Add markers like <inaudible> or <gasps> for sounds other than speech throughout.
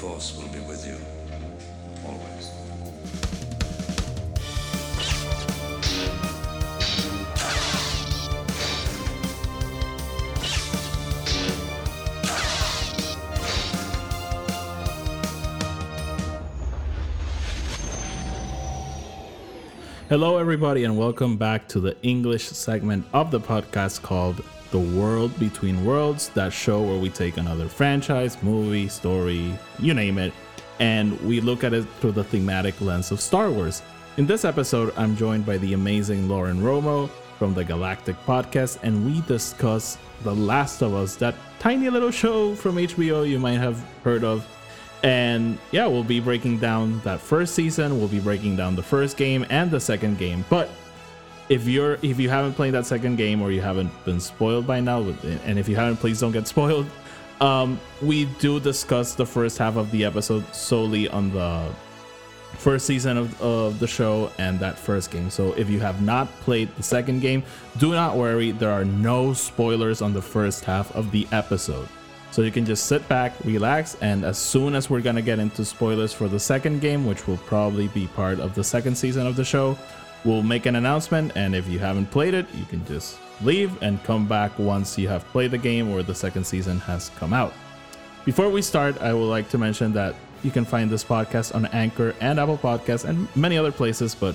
Force will be with you. Always. Hello, everybody, and welcome back to the English segment of the podcast called The World Between Worlds, that show where we take another franchise, movie, story, you name it, and we look at it through the thematic lens of Star Wars. In this episode, I'm joined by the amazing Lauren Romo from the Galactic Podcast, and we discuss The Last of Us, that tiny little show from HBO you might have heard of and yeah, we'll be breaking down that first season. We'll be breaking down the first game and the second game. But if you're if you haven't played that second game or you haven't been spoiled by now, and if you haven't, please don't get <laughs> spoiled. Um, we do discuss the first half of the episode solely on the first season of, of the show and that first game. So if you have not played the second game, do not worry. There are no spoilers on the first half of the episode. So you can just sit back, relax, and as soon as we're gonna get into spoilers for the second game, which will probably be part of the second season of the show, we'll make an announcement. And if you haven't played it, you can just leave and come back once you have played the game or the second season has come out. Before we start, I would like to mention that you can find this podcast on Anchor and Apple Podcasts and many other places, but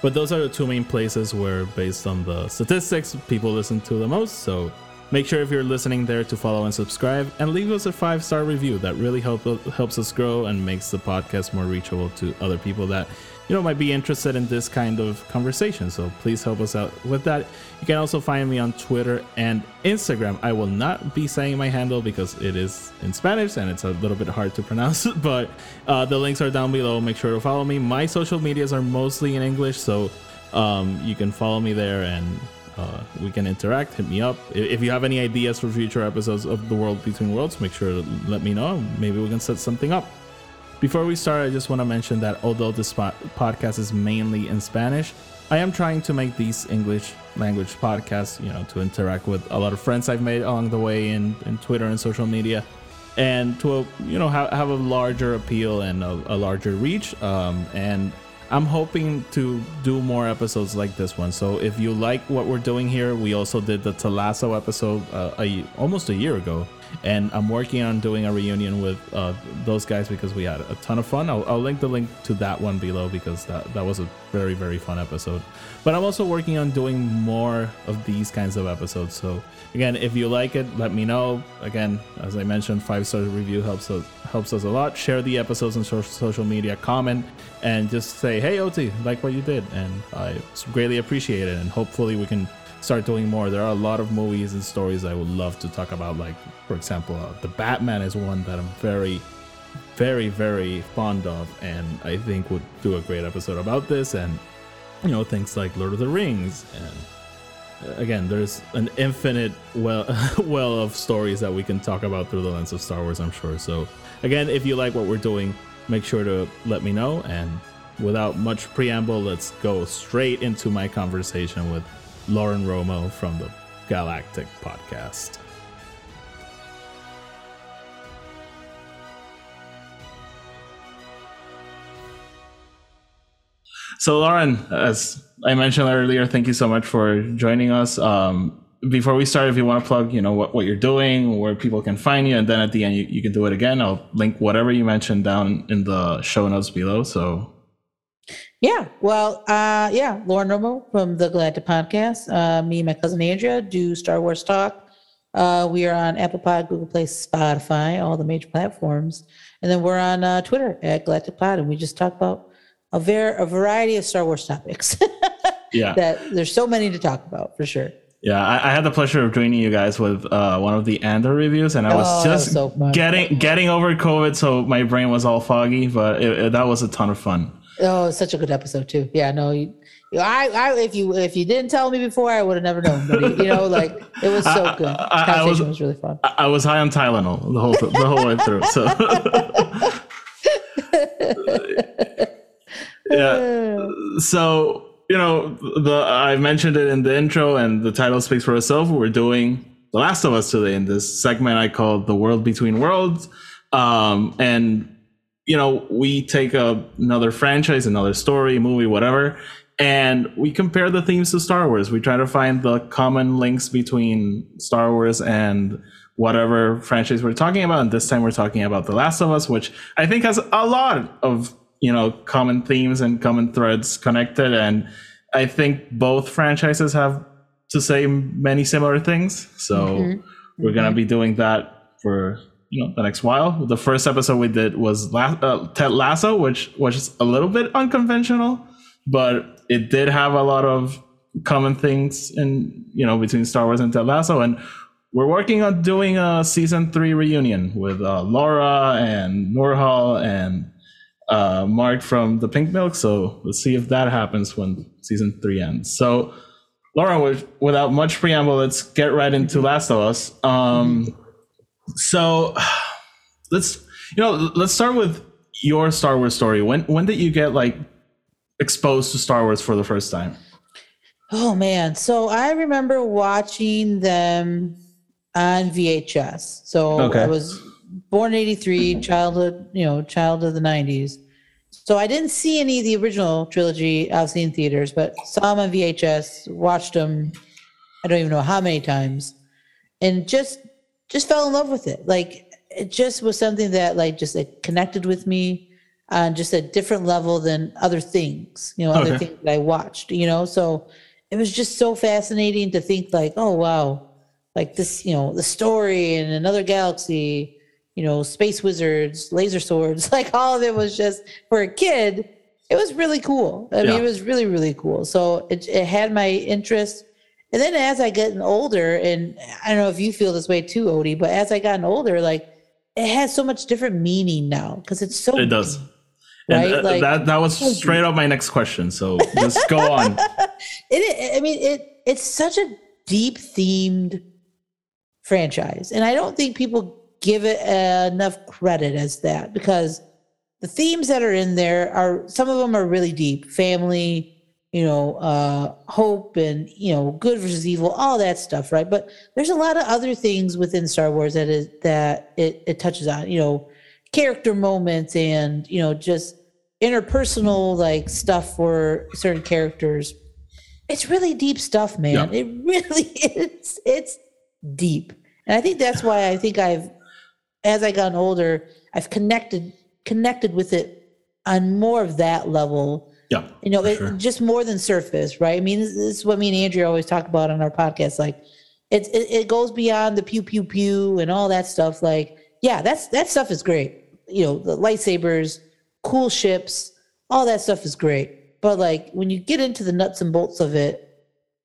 but those are the two main places where based on the statistics people listen to the most. So Make sure if you're listening there to follow and subscribe and leave us a five star review. That really help, helps us grow and makes the podcast more reachable to other people that you know might be interested in this kind of conversation. So please help us out with that. You can also find me on Twitter and Instagram. I will not be saying my handle because it is in Spanish and it's a little bit hard to pronounce, <laughs> but uh, the links are down below. Make sure to follow me. My social medias are mostly in English, so um, you can follow me there and uh, we can interact. Hit me up if you have any ideas for future episodes of The World Between Worlds. Make sure to let me know. Maybe we can set something up. Before we start, I just want to mention that although this podcast is mainly in Spanish, I am trying to make these English language podcasts, you know, to interact with a lot of friends I've made along the way in, in Twitter and social media, and to, you know, have, have a larger appeal and a, a larger reach. Um, and I'm hoping to do more episodes like this one. So if you like what we're doing here, we also did the Ted Lasso episode uh, a, almost a year ago and I'm working on doing a reunion with uh, those guys because we had a ton of fun. I'll, I'll, link the link to that one below because that, that was a very, very fun episode. But I'm also working on doing more of these kinds of episodes. So, again, if you like it, let me know. Again, as I mentioned, five star review helps us, helps us a lot. Share the episodes on social media, comment, and just say, hey, OT, like what you did. And I greatly appreciate it. And hopefully, we can start doing more. There are a lot of movies and stories I would love to talk about. Like, for example, uh, the Batman is one that I'm very, very, very fond of, and I think would do a great episode about this. And you know, things like Lord of the Rings, and uh, again, there's an infinite well, <laughs> well of stories that we can talk about through the lens of Star Wars. I'm sure. So, again, if you like what we're doing, make sure to let me know. And without much preamble, let's go straight into my conversation with Lauren Romo from the Galactic Podcast. So, Lauren, as I mentioned earlier, thank you so much for joining us. Um, before we start, if you want to plug, you know, what, what you're doing, where people can find you, and then at the end, you, you can do it again. I'll link whatever you mentioned down in the show notes below. So yeah, well, uh, yeah, Lauren Romo from the Galactic Podcast. Uh, me and my cousin Andrea do Star Wars talk. Uh, we are on Apple Pod, Google Play, Spotify, all the major platforms, and then we're on uh, Twitter at Galactic Pod, and we just talk about a ver- a variety of Star Wars topics. <laughs> yeah, that there's so many to talk about for sure. Yeah, I, I, had the pleasure of joining you guys with uh, one of the Andor reviews, and I was oh, just was so getting getting over COVID, so my brain was all foggy. But it, it, that was a ton of fun. Oh, such a good episode too. Yeah, no, you, I, I, if you if you didn't tell me before, I would have never known. But you know, like it was <laughs> so good. I, I, I was, was, really fun. I, was high on Tylenol the whole the whole way through. So <laughs> yeah, so you know, the I mentioned it in the intro, and the title speaks for itself. We're doing The Last of Us today in this segment I call "The World Between Worlds." Um, and you know, we take a, another franchise, another story, movie, whatever, and we compare the themes to Star Wars. We try to find the common links between Star Wars and whatever franchise we're talking about. And this time we're talking about The Last of Us, which I think has a lot of, you know, common themes and common threads connected. And I think both franchises have to say many similar things. So mm-hmm. we're going to mm-hmm. be doing that for you know the next while. The first episode we did was La- uh, Ted Lasso, which was a little bit unconventional, but it did have a lot of common things in you know between Star Wars and Ted Lasso, and we're working on doing a season three reunion with uh, Laura and Nurhal and uh, Mark from the Pink Milk. So let's see if that happens when season three ends. So. Laura, with, without much preamble, let's get right into Last of Us. Um, so <sighs> let's you know let's start with your Star Wars story. When when did you get like exposed to Star Wars for the first time? Oh man. So I remember watching them on VHS. So Okay. I was born 83, mm-hmm. childhood, you know, child of the 90s. So I didn't see any of the original trilogy I've seen theaters, but saw them on VHS, watched them I don't even know how many times and just just fell in love with it. Like it just was something that like just it connected with me on just a different level than other things, you know, other Okay. things that I watched, you know. So it was just so fascinating to think like, oh wow, like this, you know, the story in another galaxy, you know, space wizards, laser swords, <laughs> like all of it was just for a kid, it was really cool. I Yeah. mean, it was really, really cool. So it, it had my interest. And then as I get older, and I don't know if you feel this way too, Odie, but as I gotten older, like it has so much different meaning now because it's so It does. deep, And right? uh, like that that was straight up my next question. So just go on. <laughs> it, I mean, it it's such a deep themed franchise, and I don't think people give it enough credit as that because the themes that are in there are some of them are really deep, family, you know, uh, hope, and you know, good versus evil, all that stuff, right? But there's a lot of other things within Star Wars that is that it, it touches on, you know, character moments and you know just interpersonal like stuff for certain characters it's really deep stuff man Yeah. it really <laughs> is it's deep and i think that's why i think i've as i gotten older i've connected connected with it on more of that level Yeah. you know it, sure. just more than surface right i mean this, this is what me and andrea always talk about on our podcast like it, it it goes beyond the pew pew pew and all that stuff like yeah that's that stuff is great you know the lightsabers cool ships all that stuff is great but like when you get into the nuts and bolts of it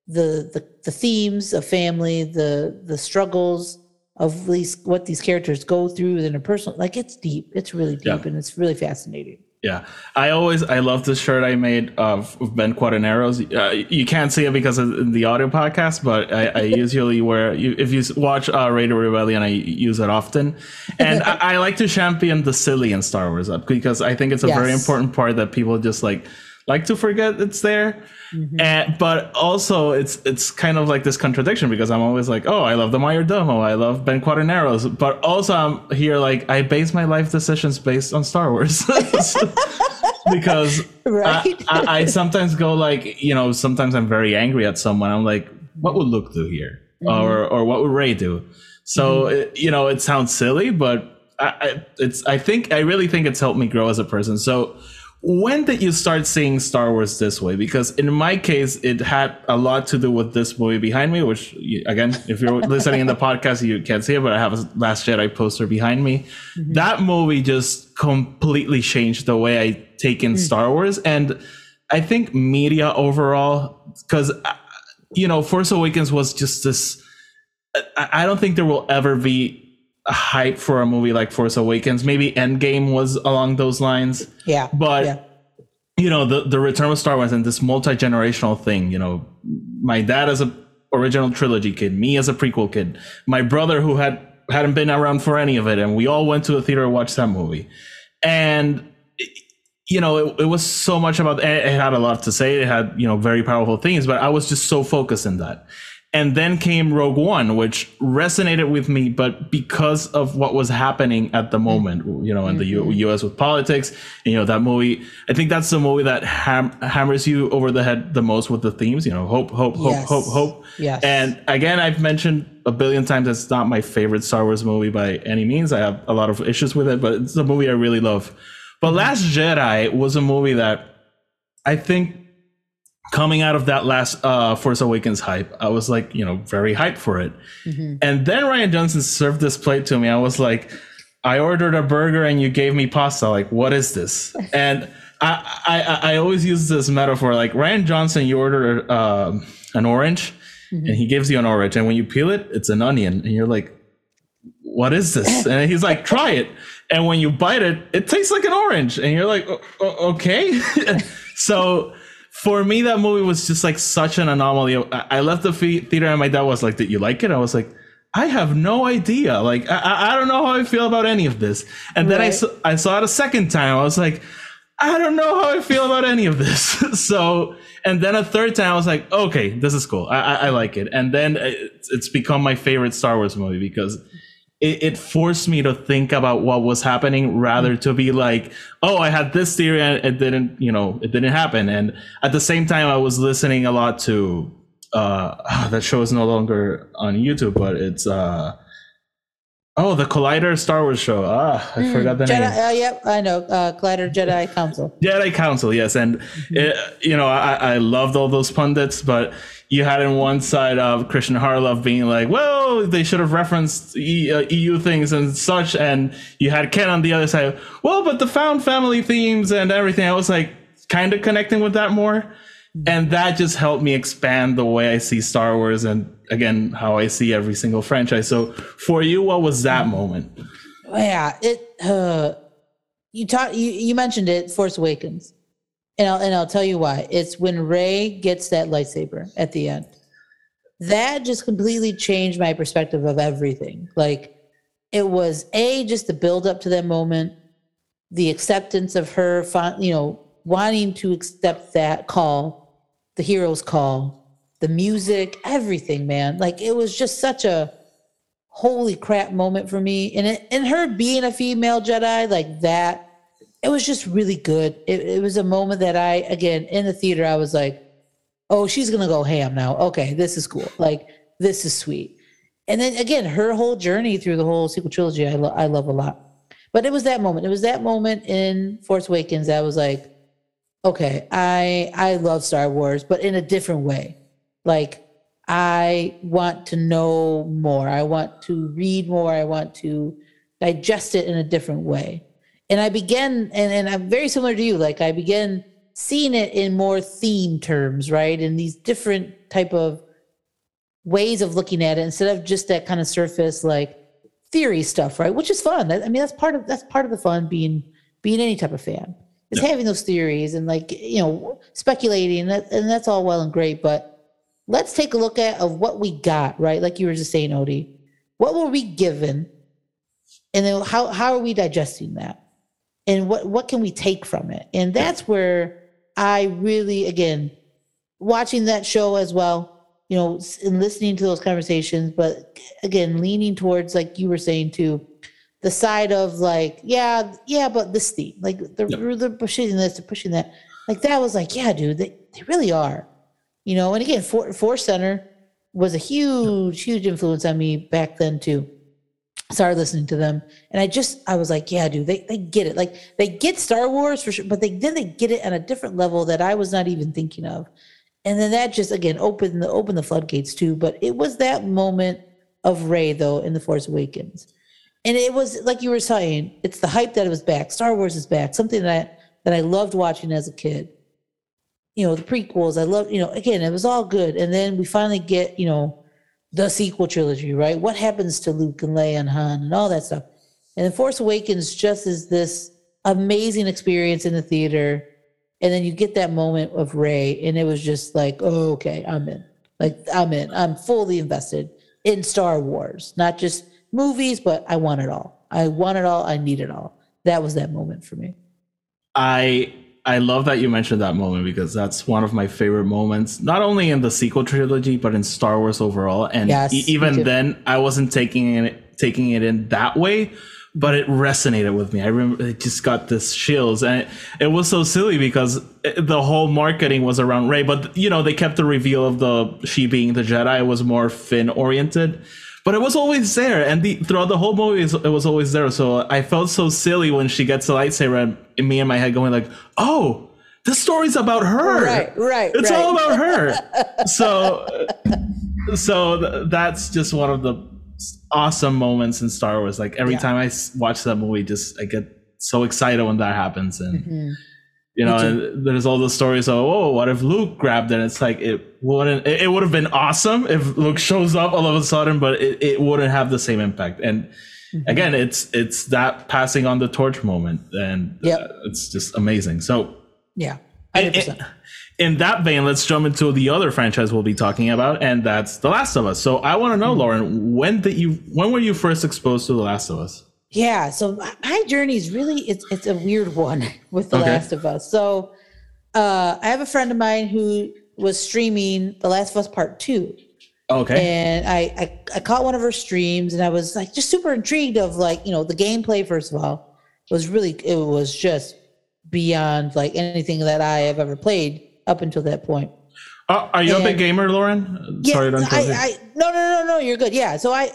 the the, the themes of family the the struggles of these what these characters go through in a personal like it's deep it's really deep Yeah. and it's really fascinating Yeah, I always I love this shirt I made of, of Ben Quadinaros. Uh, you can't see it because of the audio podcast, but I, I <laughs> usually wear. You, if you watch uh, Radio Rebellion, I use it often, and I, I like to champion the silly in Star Wars up because I think it's a very important part that people just like like to forget it's there. Mm-hmm. And, but also it's it's kind of like this contradiction because I'm always like, oh, I love the Mayor Domo, I love Ben Quadinaros, but also I'm here like I base my life decisions based on Star Wars. <laughs> because <laughs> Right. I, I, I sometimes go like, you know, sometimes I'm very angry at someone. I'm like, what would Luke do here, mm-hmm. or or what would Rey do? So mm-hmm. it, you know, it sounds silly, but I, it's I think I really think it's helped me grow as a person. So when did you start seeing Star Wars this way? Because in my case, it had a lot to do with this movie behind me. Which again, if you're <laughs> listening in the podcast, you can't see it, but I have a Last Jedi poster behind me. Mm-hmm. That movie just completely changed the way I take in mm. Star Wars, and I think media overall, because uh, you know, Force Awakens was just this. Uh, I I don't think there will ever be hype for a movie like Force Awakens. Maybe Endgame was along those lines yeah but yeah. you know the the return of star wars and this multi-generational thing you know my dad as a original trilogy kid me as a prequel kid my brother who had hadn't been around for any of it and we all went to the theater to watch that movie and you know it, it was so much about it it had a lot to say it had you know very powerful things but i was just so focused in that And then came Rogue One, which resonated with me, but because of what was happening at the moment, you know, in the U- mm-hmm. U.S. with politics, and, you know, that movie. I think that's the movie that ham- hammers you over the head the most with the themes. You know, hope, hope, hope, Yes. hope, hope. Yes. And again, I've mentioned a billion times it's not my favorite Star Wars movie by any means. I have a lot of issues with it, but it's a movie I really love. But mm-hmm. Last Jedi was a movie that I think coming out of that last uh, Force Awakens hype, I was like, you know, very hyped for it. And then Rian Johnson served this plate to me. I was like, I ordered a burger and you gave me pasta. Like, what is this? <laughs> And I, I, I always use this metaphor. Like Rian Johnson, you order um an orange, and he gives you an orange, and when you peel it, it's an onion, and you're like, what is this? <laughs> And he's like, try it. And when you bite it, it tastes like an orange. And you're like, "O- o- okay. <laughs> so for me, that movie was just like such an anomaly. I left the theater and my dad was like, did you like it? I was like, I have no idea. Like, I, I don't know how I feel about any of this. And then I, saw, I saw it a second time. I was like, I don't know how I feel about any of this. <laughs> so, and then a third time, I was like, okay, this is cool. I, I, I like it. And then uh, it's, it's become my favorite Star Wars movie because it, it forced me to think about what was happening rather to be like, oh, I had this theory and it didn't, you know, it didn't happen. And at the same time, I was listening a lot to, uh, <laughs> that show is no longer on YouTube, but it's, uh, Oh, the Collider Star Wars show. Ah, I forgot the name. Uh, yep, I know. Uh, Collider Jedi Council. <laughs> Jedi Council, yes, and uh, you know I, I loved all those pundits, but you had in one side of Kristian Harloff being like, "Well, they should have referenced e, uh, EU things and such," and you had Ken on the other side. Well, but the found family themes and everything, I was like kind of connecting with that more, and that just helped me expand the way I see Star Wars and again how I see every single franchise. So for you, what was that moment? Yeah, it. Uh, you talk. You, you mentioned it. Force Awakens, and I'll and I'll tell you why. It's when Rey gets that lightsaber at the end. That just completely changed my perspective of everything. Like it was a just the build up to that moment, the acceptance of her, you know, wanting to accept that call, the hero's call, the music, everything, man. Like it was just such a holy crap moment for me. And it, and her being a female Jedi like that, it was just really good. It, it was a moment that I, again, in the theater, I was like, oh, she's gonna go ham now. Okay, this is cool. Like this is sweet. And then again, her whole journey through the whole sequel trilogy, I, lo- I love a lot. But it was that moment. It was that moment in Force Awakens that was like, okay, I I love Star Wars, but in a different way. Like I want to know more. I want to read more. I want to digest it in a different way. And I began, and, and I'm very similar to you. Like I began seeing it in more theme terms, right? In these different type of ways of looking at it instead of just that kind of surface like theory stuff, right? Which is fun. I mean, that's part of that's part of the fun being being any type of fan is having those theories and like you know speculating. That and that's all well and great, but let's take a look at of what we got, right? Like you were just saying, Odie, what were we given, and then how how are we digesting that, and what what can we take from it? And that's where I really, again, watching that show as well, you know, and listening to those conversations, but again, leaning towards like you were saying too, the side of like, yeah, yeah, but this theme, like they're, they're pushing this, they're pushing that, like that was like, yeah, dude, they, they really are you know? And again For- force center was a huge huge influence on me back then too. Started listening to them and i just i was like yeah dude they, they get it. Like they get star wars for sure but they then they get it on a different level that i was not even thinking of. And then that just again opened the opened the floodgates too. But it was that moment of rey though in the force awakens and it was like you were saying it's the hype that it was back. Star wars is back. Something that that i loved watching as a kid. You know the prequels i love you know again it was all good. And then we finally get you know the sequel trilogy right? What happens to luke and leia and han and all that stuff? And then force awakens just is this amazing experience in the theater. And then you get that moment of rey and it was just like oh, okay i'm in. Like i'm in. I'm fully invested in star wars not just movies but i want it all i want it all i need it all that was that moment for me I I love that you mentioned that moment because that's one of my favorite moments, not only in the sequel trilogy but in Star Wars overall. And Yes, e- even then, I wasn't taking it taking it in that way, but it resonated with me. I remember it just got this chills, and it, it was so silly because it- the whole marketing was around Rey, but you know they kept the reveal of the she being the Jedi. It was more Finn oriented. But it was always there, and the, throughout the whole movie, it was always there. So I felt so silly when she gets a lightsaber, and in me in my head going like, "Oh, this story's about her. Right, right, It's right. all about <laughs> her." so, so th- that's just one of the awesome moments in Star Wars. Like every Yeah. time I s- watch that movie, just I get so excited when that happens, and Mhm. You know, and there's all the stories of, oh, what if Luke grabbed it? It's like it wouldn't. It, would have been awesome if Luke shows up all of a sudden, but it, it wouldn't have the same impact. And Mm-hmm. again, it's it's that passing on the torch moment, and Yep. uh, it's just amazing. So. Yeah, In, 100%. in that vein, let's jump into the other franchise we'll be talking about, and that's The Last of Us. So I want to Mm-hmm. know, Lauren, when did you when were you first exposed to The Last of Us? Yeah, so my- journey is really it's it's a weird one <laughs> with The Okay. Last of Us. So uh I have a friend of mine who was streaming The Last of Us Part 2 Okay. and I, I I caught one of her streams and I was like just super intrigued of like, you know, the gameplay first of all was really it was just beyond like anything that I have ever played up until that point. Uh, are you a big gamer, Lauren? Yeah, Sorry to interrupt I. I no no no no you're good. Yeah, so I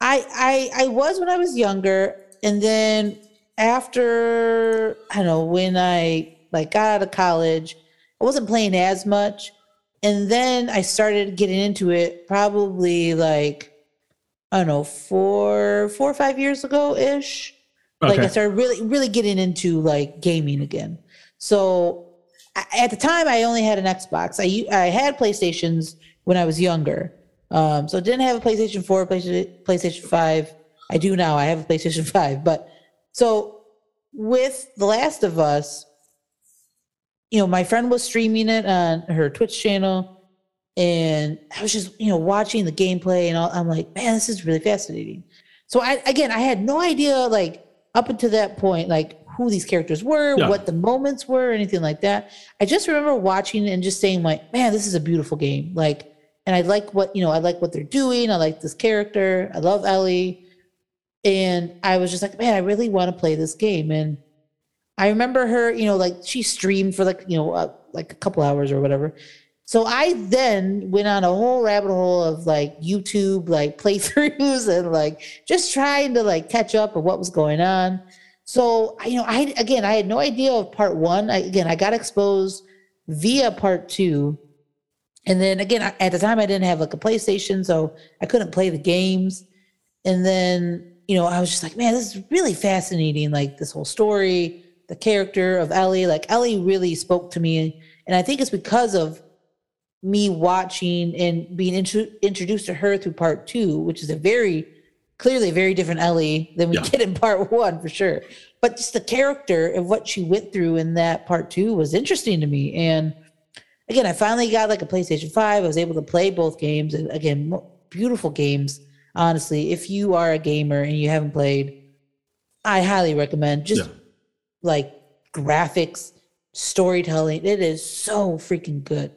I I I was when I was younger, and then after I don't know when I like got out of college, I wasn't playing as much, and then I started getting into it probably like I don't know four four or five years ago ish. Like I started really really getting into like gaming again. So at the time I only had an Xbox. I I had PlayStations when I was younger. Um, so I didn't have a PlayStation 4, PlayStation PlayStation 5. I do now. I have a PlayStation <laughs> 5. But so with The Last of Us, you know, my friend was streaming it on her Twitch channel and I was just, you know, watching the gameplay and all, I'm like, man, this is really fascinating. So I again, I had no idea like up until that point like who these characters were, Yeah. what the moments were, anything like that. I just remember watching and just saying like, man, this is a beautiful game. Like and I like what, you know, I like what they're doing. I like this character. I love Ellie. And I was just like, man, I really want to play this game. And I remember her, you know, like she streamed for like, you know, uh, like a couple hours or whatever. So I then went on a whole rabbit hole of like YouTube, like <laughs> playthroughs and like just trying to like catch up on what was going on. So, you know, I, again, I had no idea of part one. I, again, I got exposed via part two. And then again, at the time I didn't have like a PlayStation, so I couldn't play the games. And then, you know, I was just like, man, this is really fascinating. Like this whole story, the character of Ellie. Like Ellie really spoke to me. And I think it's because of me watching and being intro- introduced to her through part two, which is a very clearly a very different Ellie than we Yeah. get in part one for sure. But just the character of what she went through in that part two was interesting to me. And again, I finally got like a PlayStation 5. I was able to play both games. And again, beautiful games. Honestly, if you are a gamer and you haven't played, I highly recommend just Yeah. like graphics, storytelling. It is so freaking good.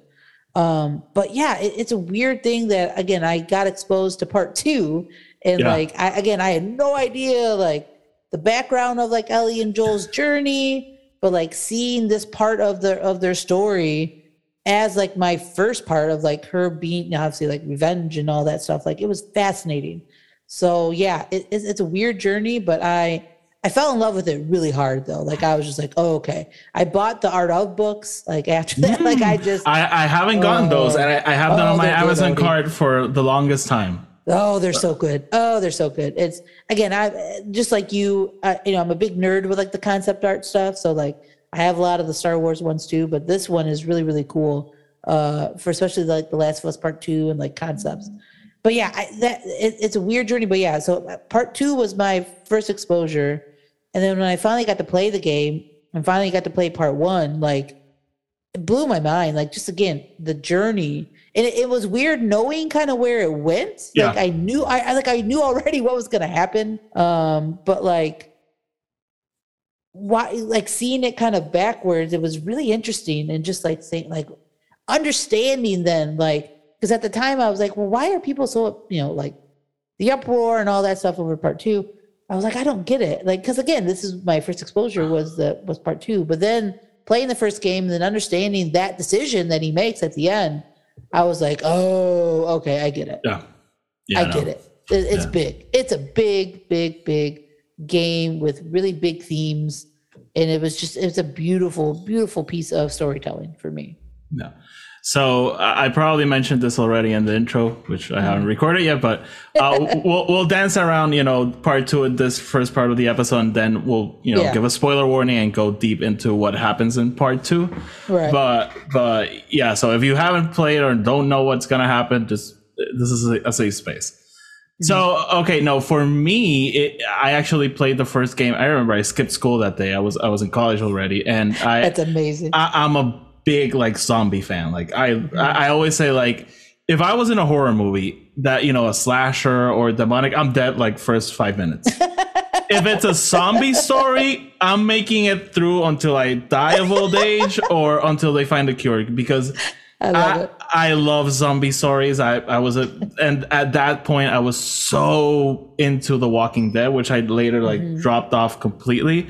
Um, but yeah, it, it's a weird thing that again I got exposed to part two, and Yeah. like I again I had no idea like the background of like Ellie and Joel's journey, but like seeing this part of their of their story as like my first part of like her being obviously like revenge and all that stuff. Like it was fascinating. So yeah, it, it's, it's a weird journey, but I I fell in love with it really hard though. Like I was just like, oh okay. I bought the Art of books like after that. <laughs> Like I hmm. just I, I haven't gotten oh. those, and I, I have them Oh, on my they're good Amazon already. card for the longest time. Oh, they're so good. Oh, they're so good. It's again, I just like you. I, you know, I'm a big nerd with like the concept art stuff. So like, I have a lot of the Star Wars ones too. But this one is really really cool. Uh, for especially like the Last of Us Part Two and like concepts. But yeah, I, that it, it's a weird journey. But yeah, so uh, Part Two was my first exposure, and then when I finally got to play the game and finally got to play Part One, like it blew my mind. Like just again, the journey. And it, it was weird knowing kind of where it went. Like Yeah. I knew I, I like I knew already <laughs> what was gonna happen. Um, but like why like seeing it kind of backwards, it was really interesting and just like saying like understanding then like because at the time I was like, well, why are people so you know like the uproar and all that stuff over part two? I was like, I don't get it. Like, because again, this is my first exposure was the was part two, but then playing the first game and then understanding that decision that he makes at the end, I was like, oh, okay, I get it. Yeah. Yeah. I no. get it. It- It's Yeah. big. It's a big, big, big game with really big themes. And it was just, it's a beautiful, beautiful piece of storytelling for me. No. So I I probably mentioned this already in the intro, which I haven't recorded yet, but uh, <laughs> we'll we'll dance around, you know, part two of this first part of the episode, and then we'll you know Yeah. give a spoiler warning and go deep into what happens in part two. Right. But but yeah, so if you haven't played or don't know what's gonna happen, just this is a, a safe space. So mm-hmm. okay, no, for me, it, I actually played the first game. I remember I skipped school that day. I was I was in college already, and I That's amazing. I, I'm a big like zombie fan. Like I, I I always say like if I was in a horror movie that you know a slasher or demonic, I'm dead like first five minutes. <laughs> if it's a zombie story, I'm making it through until I die of old age or until they find a cure because. I love I, it. I love zombie stories. I, I was a and at that point I was so into The Walking Dead, which I later like Mm-hmm. dropped off completely.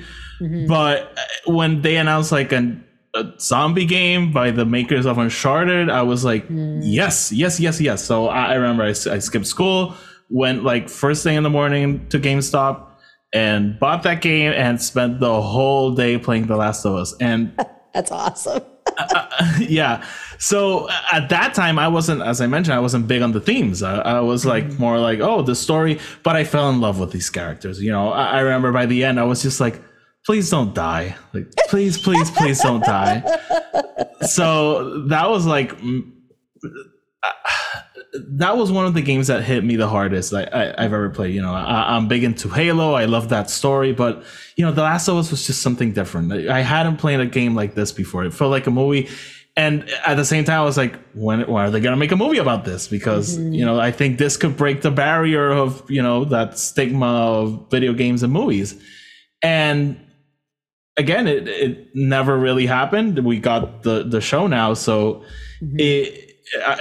But uh, when they announced like an, a zombie game by the makers of Uncharted, I was like, Mm. yes, yes, yes, yes. So I, I remember I, I skipped school, went like first thing in the morning to GameStop and bought that game and spent the whole day playing The Last of Us. And <laughs> That's awesome. <laughs> yeah. So uh, at that time, I wasn't, as I mentioned, I wasn't big on the themes. I, I was like more like, oh, the story. But I fell in love with these characters. You know, I, I remember by the end, I was just like, please don't die. Like, please, please, please don't die. <laughs> So that was like. uh, That was one of the games that hit me the hardest I, I, I've ever played. You know, I, I'm big into Halo. I love that story, but you know, The Last of Us was just something different. I hadn't played a game like this before. It felt like a movie, and at the same time, I was like, when, when are they gonna make a movie about this? Because mm-hmm. you know, I think this could break the barrier of you know that stigma of video games and movies, and again, it it never really happened. We got the the show now, so mm-hmm. it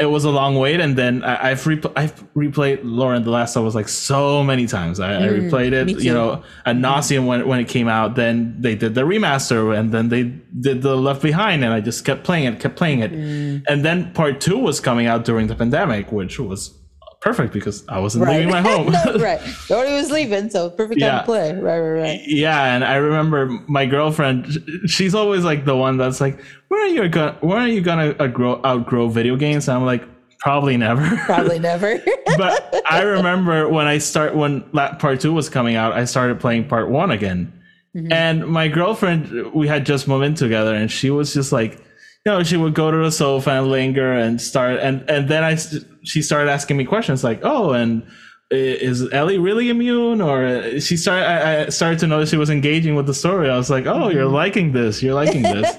it was a long wait. And then I, I've repl- I've replayed Lauren the Last of Us like so many times. I, I mm, replayed it, you know, ad nauseum when when it came out. Then they did the remaster, and then they did the Left Behind, and I just kept playing it, kept playing it. Mm. And then part two was coming out during the pandemic, which was perfect because I wasn't Right. leaving my <laughs> home. <laughs> right. Nobody was leaving, so perfect time Yeah. to play. Right, right, right. Yeah, and I remember my girlfriend. She's always like the one that's like, "When are you gonna uh, When are you gonna outgrow, outgrow video games?" And I'm like, "Probably never." Probably <laughs> never. but I remember when I start when part two was coming out, I started playing part one again, mm-hmm. and my girlfriend, we had just moved in together, and she was just like, you know, she would go to the sofa and linger and start, and and then I she started asking me questions like, oh, and is Ellie really immune? Or uh, she started, I, I started to notice she was engaging with the story. I was like, oh, you're liking this, you're liking this,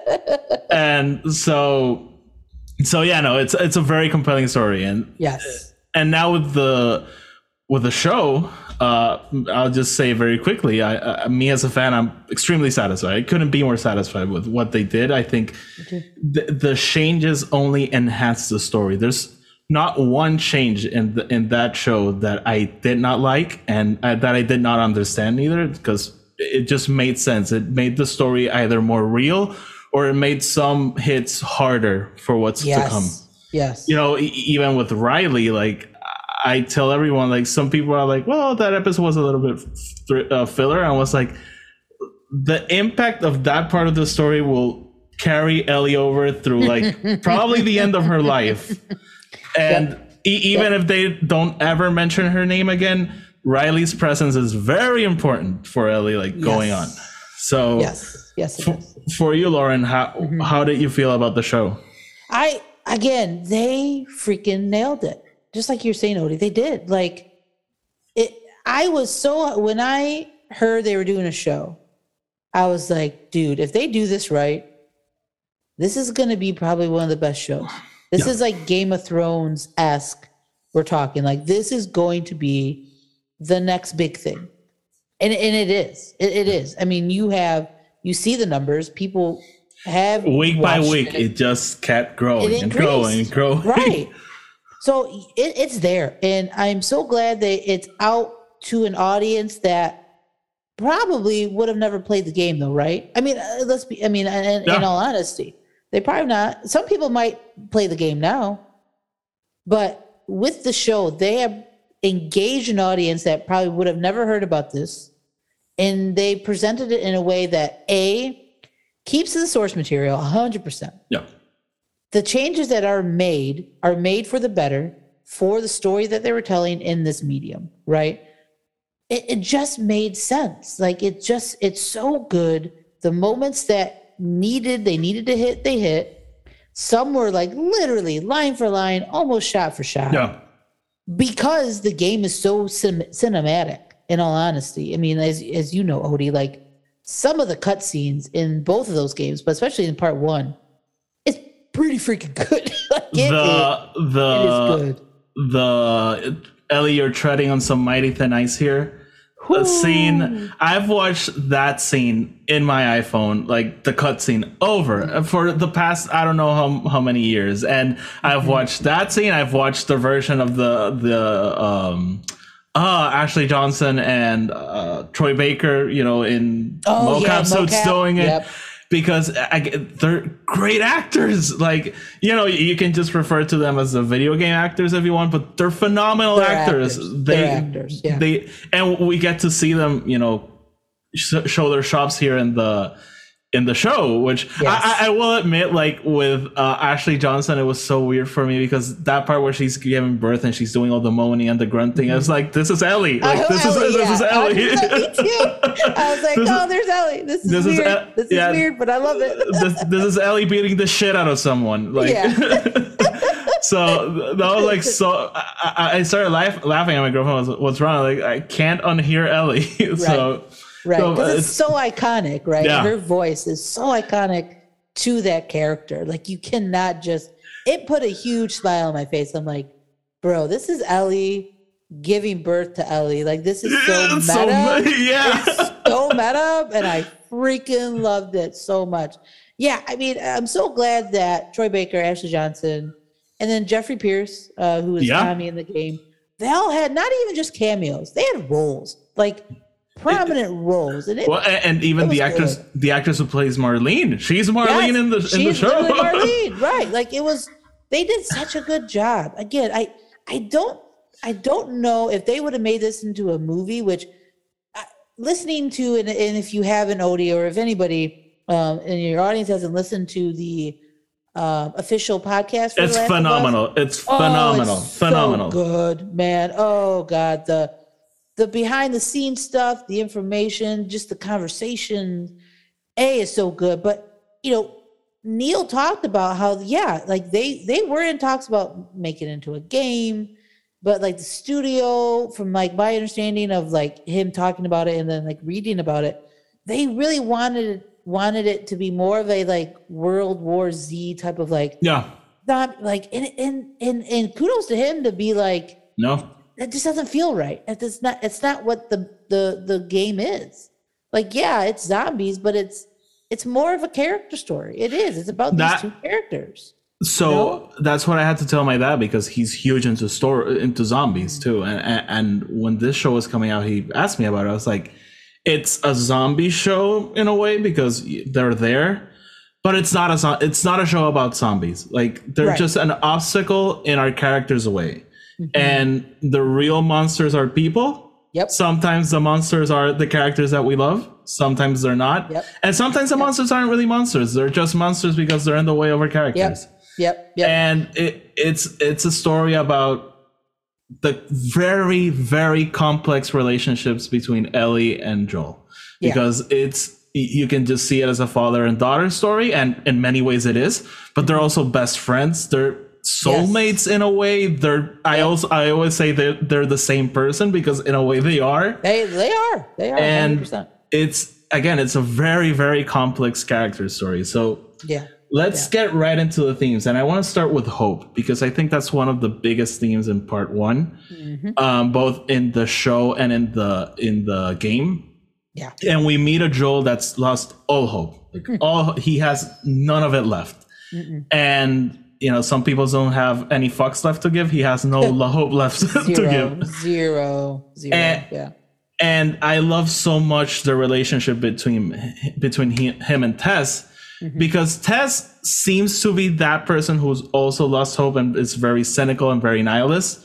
<laughs> and so. So yeah, no, it's it's a very compelling story, and yes. and now with the with the show uh i'll just say very quickly i, I me as a fan i'm extremely satisfied. I couldn't be more satisfied with what they did. I think the, the changes only enhance the story. There's not one change in the, in that show that i did not like and uh, that i did not understand either because it just made sense. It made the story either more real or it made some hits harder for what's to come. Yes. Yes. you know, e- even with Riley, like I tell everyone, like some people are like, well, that episode was a little bit th- uh, filler. I was like, the impact of that part of the story will carry Ellie over through like <laughs> probably the end of her life. <laughs> And e- even if they don't ever mention her name again, Riley's presence is very important for Ellie, like going on. So Yes. Yes. Is. for you, Lauren, how how did you feel about the show? I again, they freaking nailed it. Just like you're saying, Odie, they did. Like it. I was so when I heard they were doing a show, I was like, dude, if they do this right, this is going to be probably one of the best shows. This Yeah. is like Game of Thrones esque. We're talking like this is going to be the next big thing. and and it is. It, it is. I mean, you have you see the numbers. People have week by week, it just kept growing It and growing and growing. right <laughs> so it, it's there and i'm so glad that it's out to an audience that probably would have never played the game though right? I mean uh, let's be i mean in, in all honesty they probably not. Some people might play the game now but with the show they have engaged an audience that probably would have never heard about this and they presented it in a way that a keeps the source material 100% Yeah. The changes that are made are made for the better for the story that they were telling in this medium, right? It, it just made sense. Like it just, it's so good. The moments that needed, they needed to hit, they hit. Some were like literally line for line, almost shot for shot Yeah. because the game is so cin- cinematic in all honesty i mean as as you know odie like some of the cutscenes in both of those games but especially in part one pretty freaking good <laughs> like it, the the it is good the Ellie, you're treading on some mighty thin ice here. The scene I've watched that scene in my iPhone, like the cutscene, over for the past I don't know how how many years, and I've watched that scene. I've watched the version of the the um. Uh, Ashley Johnson and uh, Troy Baker, you know, in Oh, mocap yeah, doing it Yep. Because uh, I, they're great actors. Like you know, you can just refer to them as the video game actors if you want, but they're phenomenal They're actors. actors. They, They're actors, yeah. They and we get to see them, you know, sh- show their shops here in the in the show. Which Yes. I, I, will admit, like with uh, Ashley Johnson, it was so weird for me because that part where she's giving birth and she's doing all the moaning and the grunting, I was like, this is Ellie. Like Oh, this Ellie, is this is yeah. I Ellie. was like. <laughs> I was like, This oh, there's Ellie. This is this is weird. El- this is yeah. weird, but I love it. <laughs> this, this is Ellie beating the shit out of someone. Like, <laughs> so that was like so. I, I- started laugh, laughing at my girlfriend. Was what's wrong? Like, I can't unhear Ellie. so, Right. so, Because uh, it's so iconic, right? Yeah. Her voice is so iconic to that character. Like you cannot just it put a huge smile on my face. I'm like, bro, this is Ellie giving birth to Ellie. Like this is so it's meta. so <laughs> yeah. It's so meta, and I freaking loved it so much. Yeah, I mean, I'm so glad that Troy Baker, Ashley Johnson, and then Jeffrey Pierce, uh, who is Yeah. Tommy in the game, they all had not even just cameos; they had roles, like prominent roles, and it, Well, and, and even the actress, good. the actress who plays Marlene, she's Marlene Yes, in the in the show. <laughs> Marlene, right? Like it was. They did such a good job. Again, I I don't I don't know if they would have made this into a movie. Which I, listening to and, and if you have an Odie or if anybody um, in your audience hasn't listened to the um, official podcast, for it's The Last of Us, phenomenal. It's Oh, phenomenal. it's so phenomenal. good, man. Oh God, the the behind the scenes stuff, the information, just the conversation. A is so good, but you know, Neil talked about how yeah, like they they were in talks about making it into a game, but like the studio, from like my understanding of like him talking about it and then like reading about it, they really wanted it wanted it to be more of a like World War Z type of like yeah. not like and and and and kudos to him to be like No. That just doesn't feel right. It's not it's not what the the the game is. Like yeah, it's zombies, but it's it's more of a character story. It is. It's about That- these two characters. So No? that's what I had to tell my dad because he's huge into store into zombies too. And, and and when this show was coming out, he asked me about it. I was like, it's a zombie show in a way because they're there, but it's not a it's not a show about zombies. Like they're Right. just an obstacle in our characters' way. Mm-hmm. And the real monsters are people. Yep. Sometimes the monsters are the characters that we love. Sometimes they're not. Yep. And sometimes the monsters aren't really monsters. They're just monsters because they're in the way of our characters Yep. Yep. Yep. and it, it's it's a story about the very very complex relationships between Ellie and Joel Yeah. because it's you can just see it as a father and daughter story and in many ways it is but they're also best friends they're soulmates in a way they're i also i always say they're, they're the same person because in a way they are they they are. They are and 100%. it's again it's a very very complex character story so Yeah. Let's get right into the themes, and I want to start with hope because I think that's one of the biggest themes in part one, um, both in the show and in the in the game. Yeah. and we meet a Joel that's lost all hope. Like all he has none of it left. And you know, some people don't have any fucks left to give. He has no <laughs> hope left <laughs> to Zero, give. zero, zero. Eh, yeah. And I love so much the relationship between between he, him and Tess because Tess seems to be that person who's also lost hope and is very cynical and very nihilist.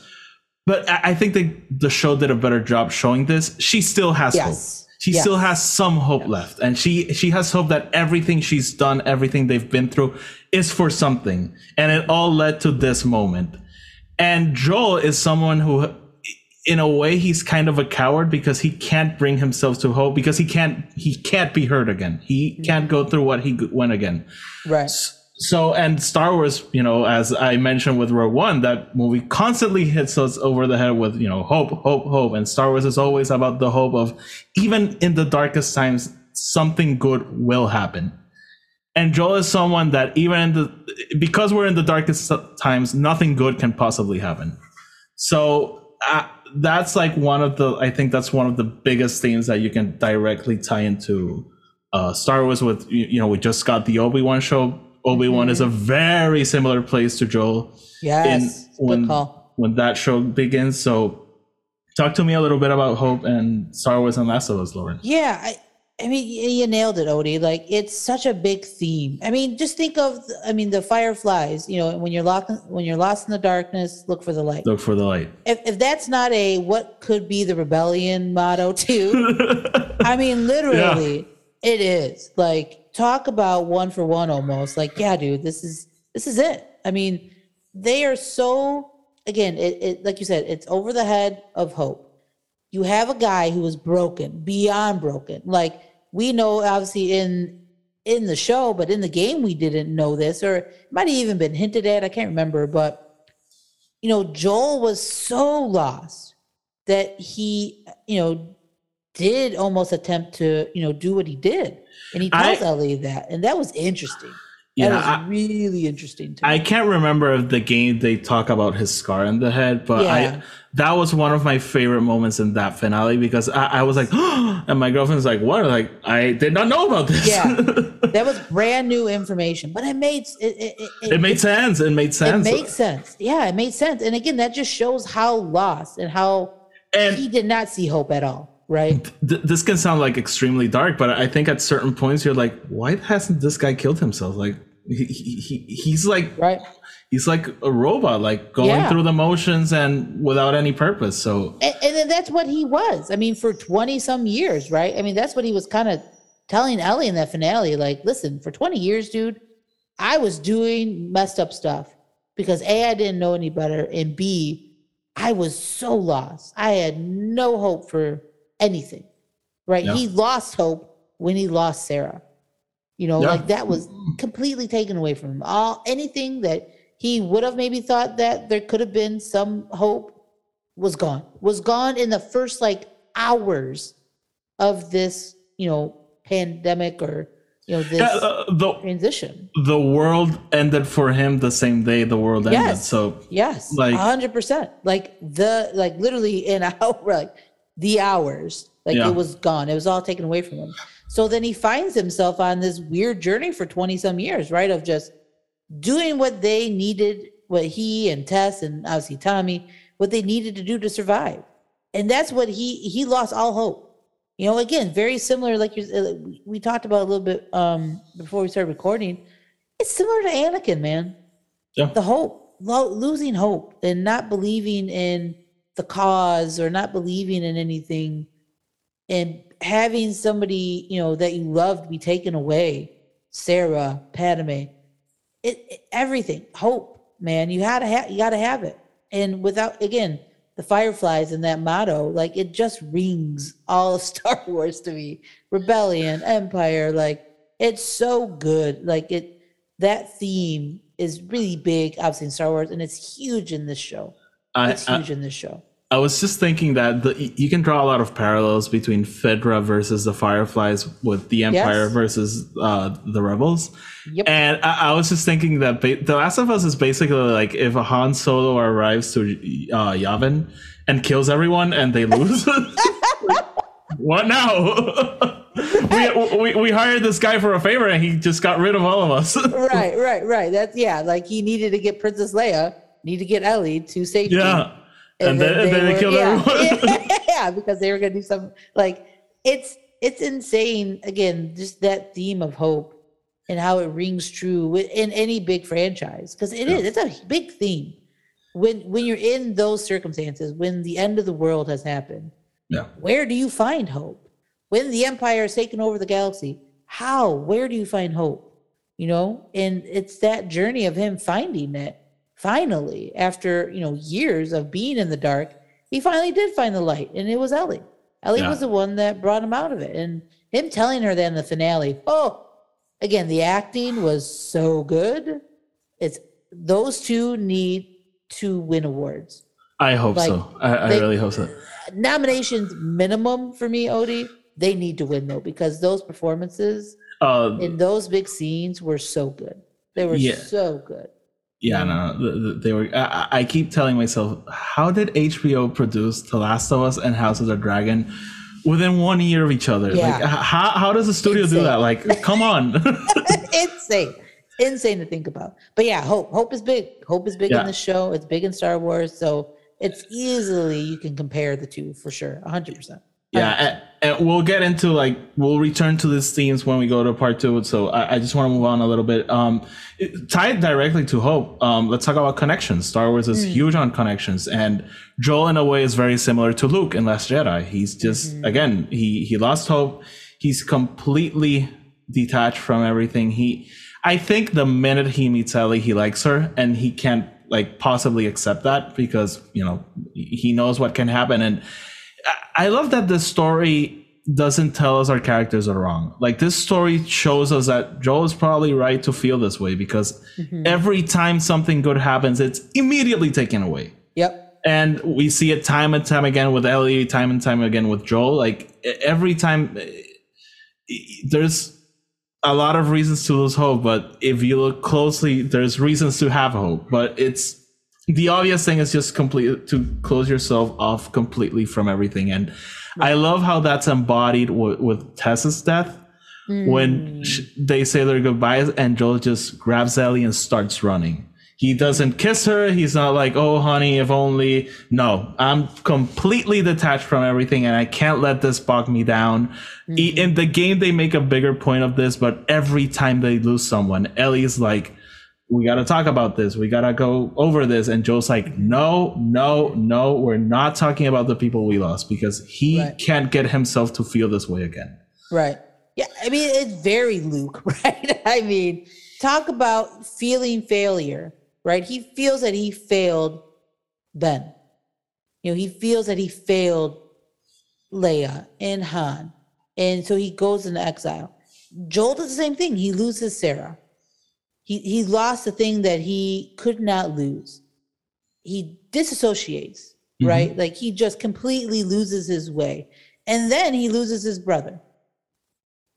But I, I think the the show did a better job showing this. She still has Yes. hope. She Yes. still has some hope left, and she she has hope that everything she's done, everything they've been through, is for something, and it all led to this moment. And Joel is someone who, in a way, he's kind of a coward because he can't bring himself to hope because he can't he can't be hurt again. He can't go through what he went again. Right. So, and Star Wars, you know, as I mentioned with Rogue One, that movie constantly hits us over the head with, you know, hope, hope, hope. And Star Wars is always about the hope of, even in the darkest times, something good will happen. And Joel is someone that even in the, because we're in the darkest times, nothing good can possibly happen. So uh, that's like one of the, I think that's one of the biggest themes that you can directly tie into uh, Star Wars with, you, you know, we just got the Obi-Wan show. Obi-Wan is a very similar place to Joel Yes. Good when, call. when that show begins. So talk to me a little bit about Hope and Star Wars and Last of Us, Lauren. Yeah, I, I mean, you nailed it, Odie. Like, it's such a big theme. I mean, just think of, I mean, the fireflies. You know, when you're locked, when you're lost in the darkness, look for the light. Look for the light. If, if that's not a what could be the rebellion motto too, <laughs> I mean, literally, it is. Like, talk about one for one almost. Like, yeah, dude, this is this is it. I mean, they are so again, it, it like you said, it's over the head of hope. You have a guy who is broken, beyond broken. Like we know obviously in in the show, but in the game we didn't know this, or it might have even been hinted at. I can't remember, but you know, Joel was so lost that he, you know, did almost attempt to, you know, do what he did. And he I- tells Ellie that. And that was interesting. Yeah, that was I- really interesting to me. I can't remember if the game they talk about his scar in the head, but Yeah. I that was one of my favorite moments in that finale because I, I was like, <gasps> and my girlfriend's like, what? Like, I did not know about this. Yeah. <laughs> that was brand new information, but it made it it, it, it made sense. It made sense. it makes sense. Yeah, it made sense. And again, that just shows how lost and how and he did not see hope at all, right? <laughs> th- this can sound like extremely dark, but I think at certain points you're like, why hasn't this guy killed himself? Like, he, he, he he's like Right. he's like a robot, like going Yeah. through the motions and without any purpose. So And, and that's what he was. I mean, for 20 some years, right? I mean, that's what he was kind of telling Ellie in that finale. Like, listen, for 20 years, dude, I was doing messed up stuff because A, I didn't know any better, and B, I was so lost. I had no hope for anything, right? Yeah. He lost hope when he lost Sarah. You know, Yeah. like that was completely taken away from him. All anything that he would have maybe thought that there could have been some hope was gone. Was gone in the first like hours of this, you know, pandemic or you know this uh, the transition. the world ended for him the same day the world ended. So Yes, Like- a hundred percent. Like the like literally in <laughs> hour, like the hours, like Yeah. it was gone. It was all taken away from him. So then he finds himself on this weird journey for twenty some years, right? Of just doing what they needed, what he and Tess and obviously Tommy, what they needed to do to survive, and that's what he he lost all hope. You know, again, very similar. Like you, uh, we- we talked about a little bit um, before we started recording. It's similar to Anakin, man yeah, the hope lo- losing hope and not believing in the cause or not believing in anything. And having somebody you know that you loved be taken away sarah padme it, it- everything hope man you gotta have you gotta have it. And without again the fireflies and that motto like it just rings all <laughs> of star wars to me. Rebellion empire like it's so good. Like it that theme is really big obviously in star wars and it's huge in this show I, it's I huge in this show I was just thinking that the, you can draw a lot of parallels between Fedra versus the Fireflies with the Empire Yes. versus uh, the Rebels. Yep. And I, I was just thinking that ba- The Last of Us is basically like if a Han Solo arrives to uh, Yavin and kills everyone and they lose. <laughs> What now? <laughs> we, we we hired this guy for a favor, and he just got rid of all of us. <laughs> right, right, right. That's yeah. Like he needed to get Princess Leia, need to get Ellie to safety. yeah, and, then, and then they were- killed yeah, everyone. <laughs> <laughs> yeah, because they were gonna do something like it's it's insane. Again, just that theme of hope and how it rings true in any big franchise because it is. It's a big theme when when you're in those circumstances when the end of the world has happened. yeah, Where do you find hope? When the empire has taken over the galaxy, how? Where do you find hope? You know, and it's that journey of him finding it. Finally, after you know years of being in the dark, he finally did find the light, and it was Ellie. Ellie Yeah. was the one that brought him out of it, and him telling her that in the finale. Oh, again, the acting was so good. It's those two need to win awards I hope Like, so. I, I they- really hope so. nominations minimum for me, Odie. They need to win though because those performances Uh, in those big scenes were so good. They were Yeah. so good. Yeah, no, no, th- th- they were. I, I keep telling myself, how did HBO produce The Last of Us and House of the Dragon within one year of each other? Yeah. Like, how how does the studio do that? Like, come on. <laughs> <laughs> Insane. Insane to think about. But yeah, hope. Hope is big. Hope is big Yeah. in the show. It's big in Star Wars. So it's easily you can compare the two for sure. hundred percent. yeah, and, we'll get into like we'll return to these themes when we go to part two. So I, I just want to move on a little bit. Um, it- tied directly to Hope. Um, let's talk about connections. Star Wars is huge on connections, and Joel in a way is very similar to Luke in Last Jedi. He's just again he he lost hope. He's completely detached from everything. He, I think, the minute he meets Ellie, he likes her, and he can't like possibly accept that because you know he knows what can happen and. I love that the story doesn't tell us our characters are wrong. Like this story shows us that Joel is probably right to feel this way because mm-hmm. every time something good happens, it's immediately taken away. Yep. And we see it time and time again with Ellie, time and time again with Joel. Like every time, there's a lot of reasons to lose hope, but if you look closely, there's reasons to have hope. But it's the obvious thing is just complete to close yourself off completely from everything. And I love how that's embodied w- with Tess's death when mm. sh- they say their goodbyes, and Joel just grabs Ellie and starts running. He doesn't kiss her. He's not like, oh, honey, if only. No, I'm completely detached from everything and I can't let this bog me down. E- mm-hmm. In the game, they make a bigger point of this, but every time they lose someone, Ellie's like, we got to talk about this. We got to go over this. And Joe's like, no, no, no, we're not talking about the people we lost because he Right. can't get himself to feel this way again. Right. Yeah. I mean, it's very Luke, <laughs> right? I mean, talk about feeling failure, right? He feels that he failed Ben. You know, he feels that he failed Leia and Han. And so he goes into exile. Joel does the same thing. He loses Sarah. He he lost the thing that he could not lose. He disassociates, Mhm. right? Like he just completely loses his way. And then he loses his brother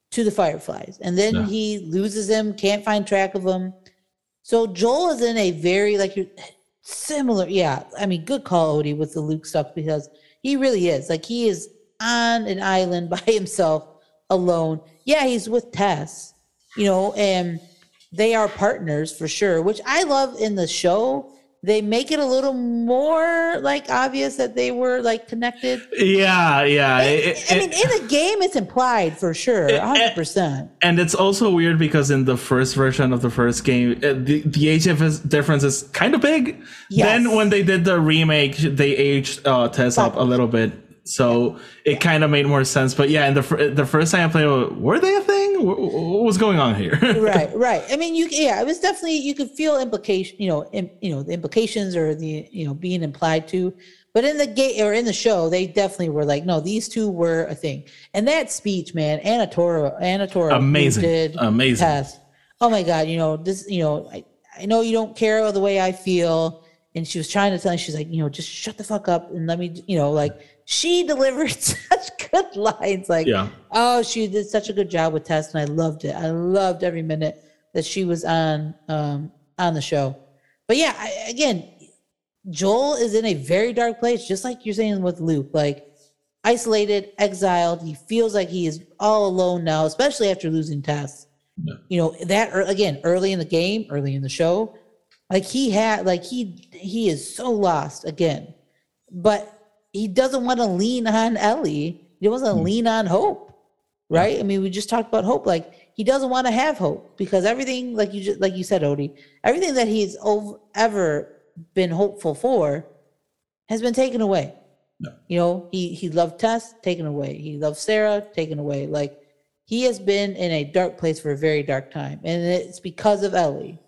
to the fireflies. And then Yeah. he loses him, can't find track of him. So Joel is in a very like similar. Yeah. I mean, good call, Odie, with the Luke stuff because he really is. Like he is on an island <laughs> by himself alone. Yeah, he's with Tess, you know, and they are partners for sure, which I love in the show. They make it a little more like obvious that they were like connected. Yeah, yeah. it- I it- mean, in the game, it's implied for sure, hundred percent. and it's also weird because in the first version of the first game, uh, the, the age difference is kind of big. Yes. Then when they did the remake, they aged uh, Tess up a little bit, so it kind of made more sense. But yeah, and the the first time I played, were they a thing? Wh- wh- What was going on here? <laughs> right, right. I mean, you yeah, it was definitely you could feel implication, you know, im, you know, the implications or the you know being implied to. But in the game or in the show, they definitely were like, no, these two were a thing. And that speech, man, Anna Torv, Anatora, Amazing. did Amazing. Tess. Oh my God, you know this. You know, I, I know you don't care the way I feel. And she was trying to tell me, she's like, you know, just shut the fuck up and let me, you know, like she delivered <laughs> such good lines. Like, Yeah. Oh, she did such a good job with Tess, and I loved it. I loved every minute that she was on um, on the show. But yeah, I, again, Joel is in a very dark place, just like you're saying with Luke. Like isolated, exiled. He feels like he is all alone now, especially after losing Tess. Yeah. You know that again early in the game, early in the show, like he had, like he he is so lost again, but he doesn't want to lean on Ellie. He doesn't want to Hmm. lean on hope, right? I mean, we just talked about hope. Like he doesn't want to have hope because everything, like you just like you said, Odie, everything that he's over, ever been hopeful for has been taken away. Yeah. You know, he he loved Tess, taken away. He loved Sarah, taken away. Like he has been in a dark place for a very dark time, and it's because of Ellie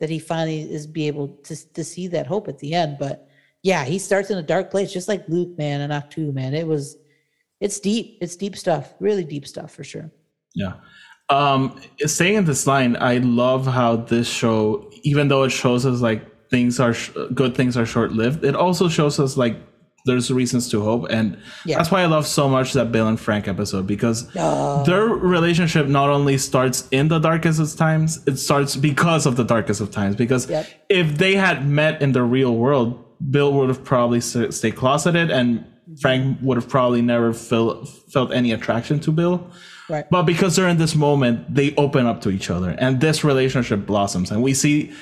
that he finally is be able to to see that hope at the end. But yeah, he starts in a dark place, just like Luke, man, and Act Two, man. It was, it's deep. It's deep stuff. Really deep stuff for sure. Yeah. Um, staying in this line, I love how this show, even though it shows us like things are sh- good, things are short lived, it also shows us like there's reasons to hope, and Yeah. that's why I love so much that Bill and Frank episode because Oh. their relationship not only starts in the darkest of times, it starts because of the darkest of times. Because Yep. if they had met in the real world, Bill would have probably stayed closeted, and Frank would have probably never felt felt any attraction to Bill. Right. But because they're in this moment, they open up to each other, and this relationship blossoms. And we see.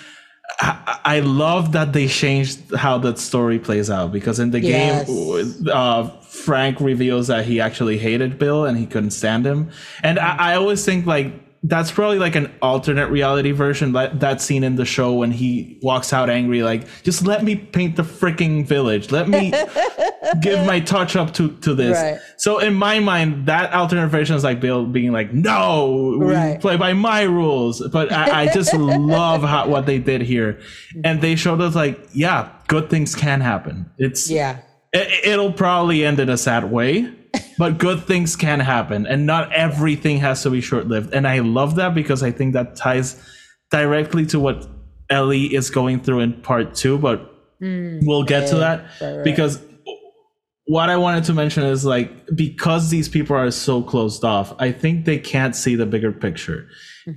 I, I love that they changed how that story plays out because in the Yes. game, uh, Frank reveals that he actually hated Bill and he couldn't stand him. And I, I always think like that's probably like an alternate reality version. That that scene in the show when he walks out angry, like just let me paint the freaking village. Let me <laughs> give my touch up to to this. Right. So in my mind, that alternate version is like Bill being like, "No, we Right. play by my rules." But I, I just <laughs> love how what they did here, and they showed us like, yeah, good things can happen. It's Yeah. it, it'll probably end in a sad way, but good things can happen, and not everything has to be short lived. And I love that because I think that ties directly to what Ellie is going through in part two. But we'll get to that right, right. because what I wanted to mention is like because these people are so closed off, I think they can't see the bigger picture.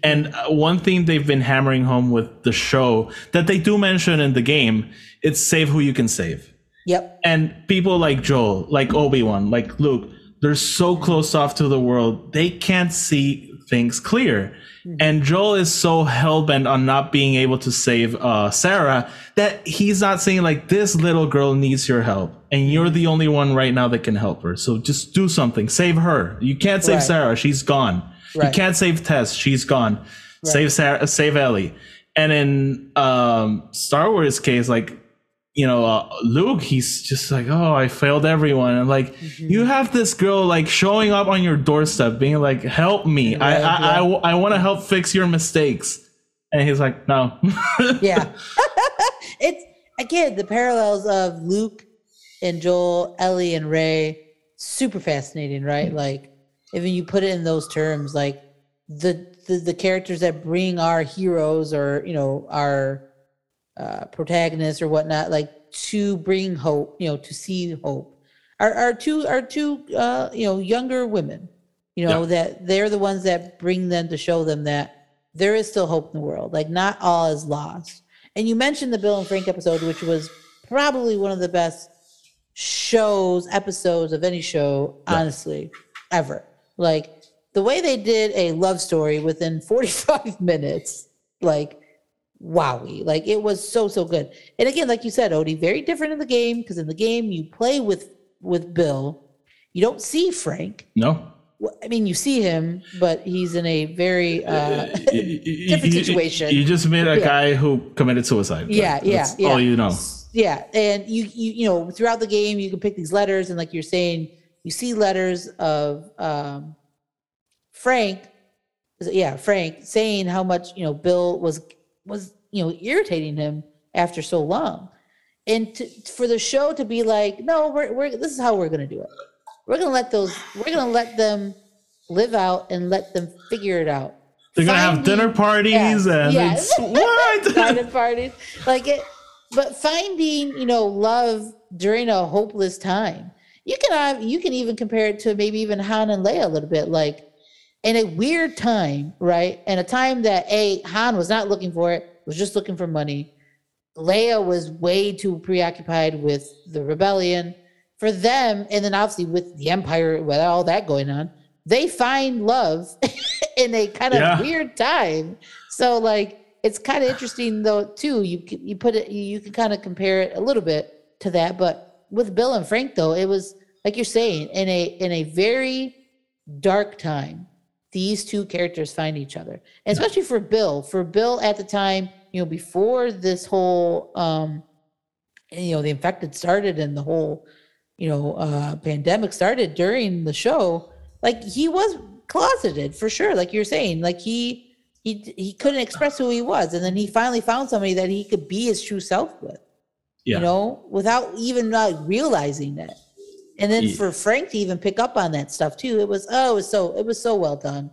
And uh, one thing they've been hammering home with the show that they do mention in the game, it's save who you can save. Yep. And people like Joel, like Obi-Wan, like Luke, they're so closed off to the world, they can't see things clear. And Joel is so hell-bent on not being able to save uh, Sarah that he's not saying like this little girl needs your help and you're the only one right now that can help her. So just do something. Save her. You can't save Right. Sarah. She's gone. You can't save Tess. She's gone. Save Sarah. Save Ellie. And in um, Star Wars case, like you know, uh, Luke, he's just like, oh, I failed everyone. And like, Mm-hmm. you have this girl like showing up on your doorstep, being like, help me. I, Right, I, I, want to help fix your mistakes. And he's like, no. <laughs> yeah. <laughs> it's again the parallels of Luke and Joel, Ellie and Rey, super fascinating, right? Like even you put it in those terms, like the the, the characters that bring our heroes or you know our uh, protagonists or whatnot, like to bring hope, you know, to see hope, are are two are two uh, you know younger women, you know Yeah. that they're the ones that bring them to show them that there is still hope in the world. Like not all is lost. And you mentioned the Bill and Frank episode, which was probably one of the best shows, episodes of any show, honestly, ever. Like the way they did a love story within <laughs> 45 minutes, like wowie. Like it was so, so good. And again, like you said, Odie, very different in the game, because in the game you play with with Bill. You don't see Frank. no. Well, I mean, you see him, but he's in a very uh, <laughs> Different different situation. You, just met a Yeah. guy who committed suicide. Yeah, Like, yeah, yeah. all you know. Yeah, and you you you know throughout the game you can pick these letters, and like you're saying, you see letters of um, Frank, yeah, Frank saying how much you know Bill was was you know irritating him after so long, and to, for the show to be like, no, we're we're this is how we're gonna do it. We're gonna let those. We're gonna let them live out and let them figure it out. They're going to have dinner parties Yes, and it's <laughs> what? garden parties like it but finding you know love during a hopeless time you can have you can even compare it to maybe even han and leia a little bit like in a weird time right and a time that a han was not looking for it was just looking for money leia was way too preoccupied with the rebellion for them, and then obviously with the Empire, with all that going on, they find love <laughs> in a kind of Yeah. weird time. So like it's kind of interesting though too. You you put it you, you can kind of compare it a little bit to that, but with Bill and Frank though, it was like you're saying in a in a very dark time. These two characters find each other, and especially for Bill. For Bill at the time, you know, before this whole um, you know the infected started and the whole you know uh pandemic started during the show like he was closeted for sure like you're saying like he he he couldn't express who he was and then he finally found somebody that he could be his true self with Yeah. you know without even like realizing that and then Yeah. for frank to even pick up on that stuff too it was oh it was so it was so well done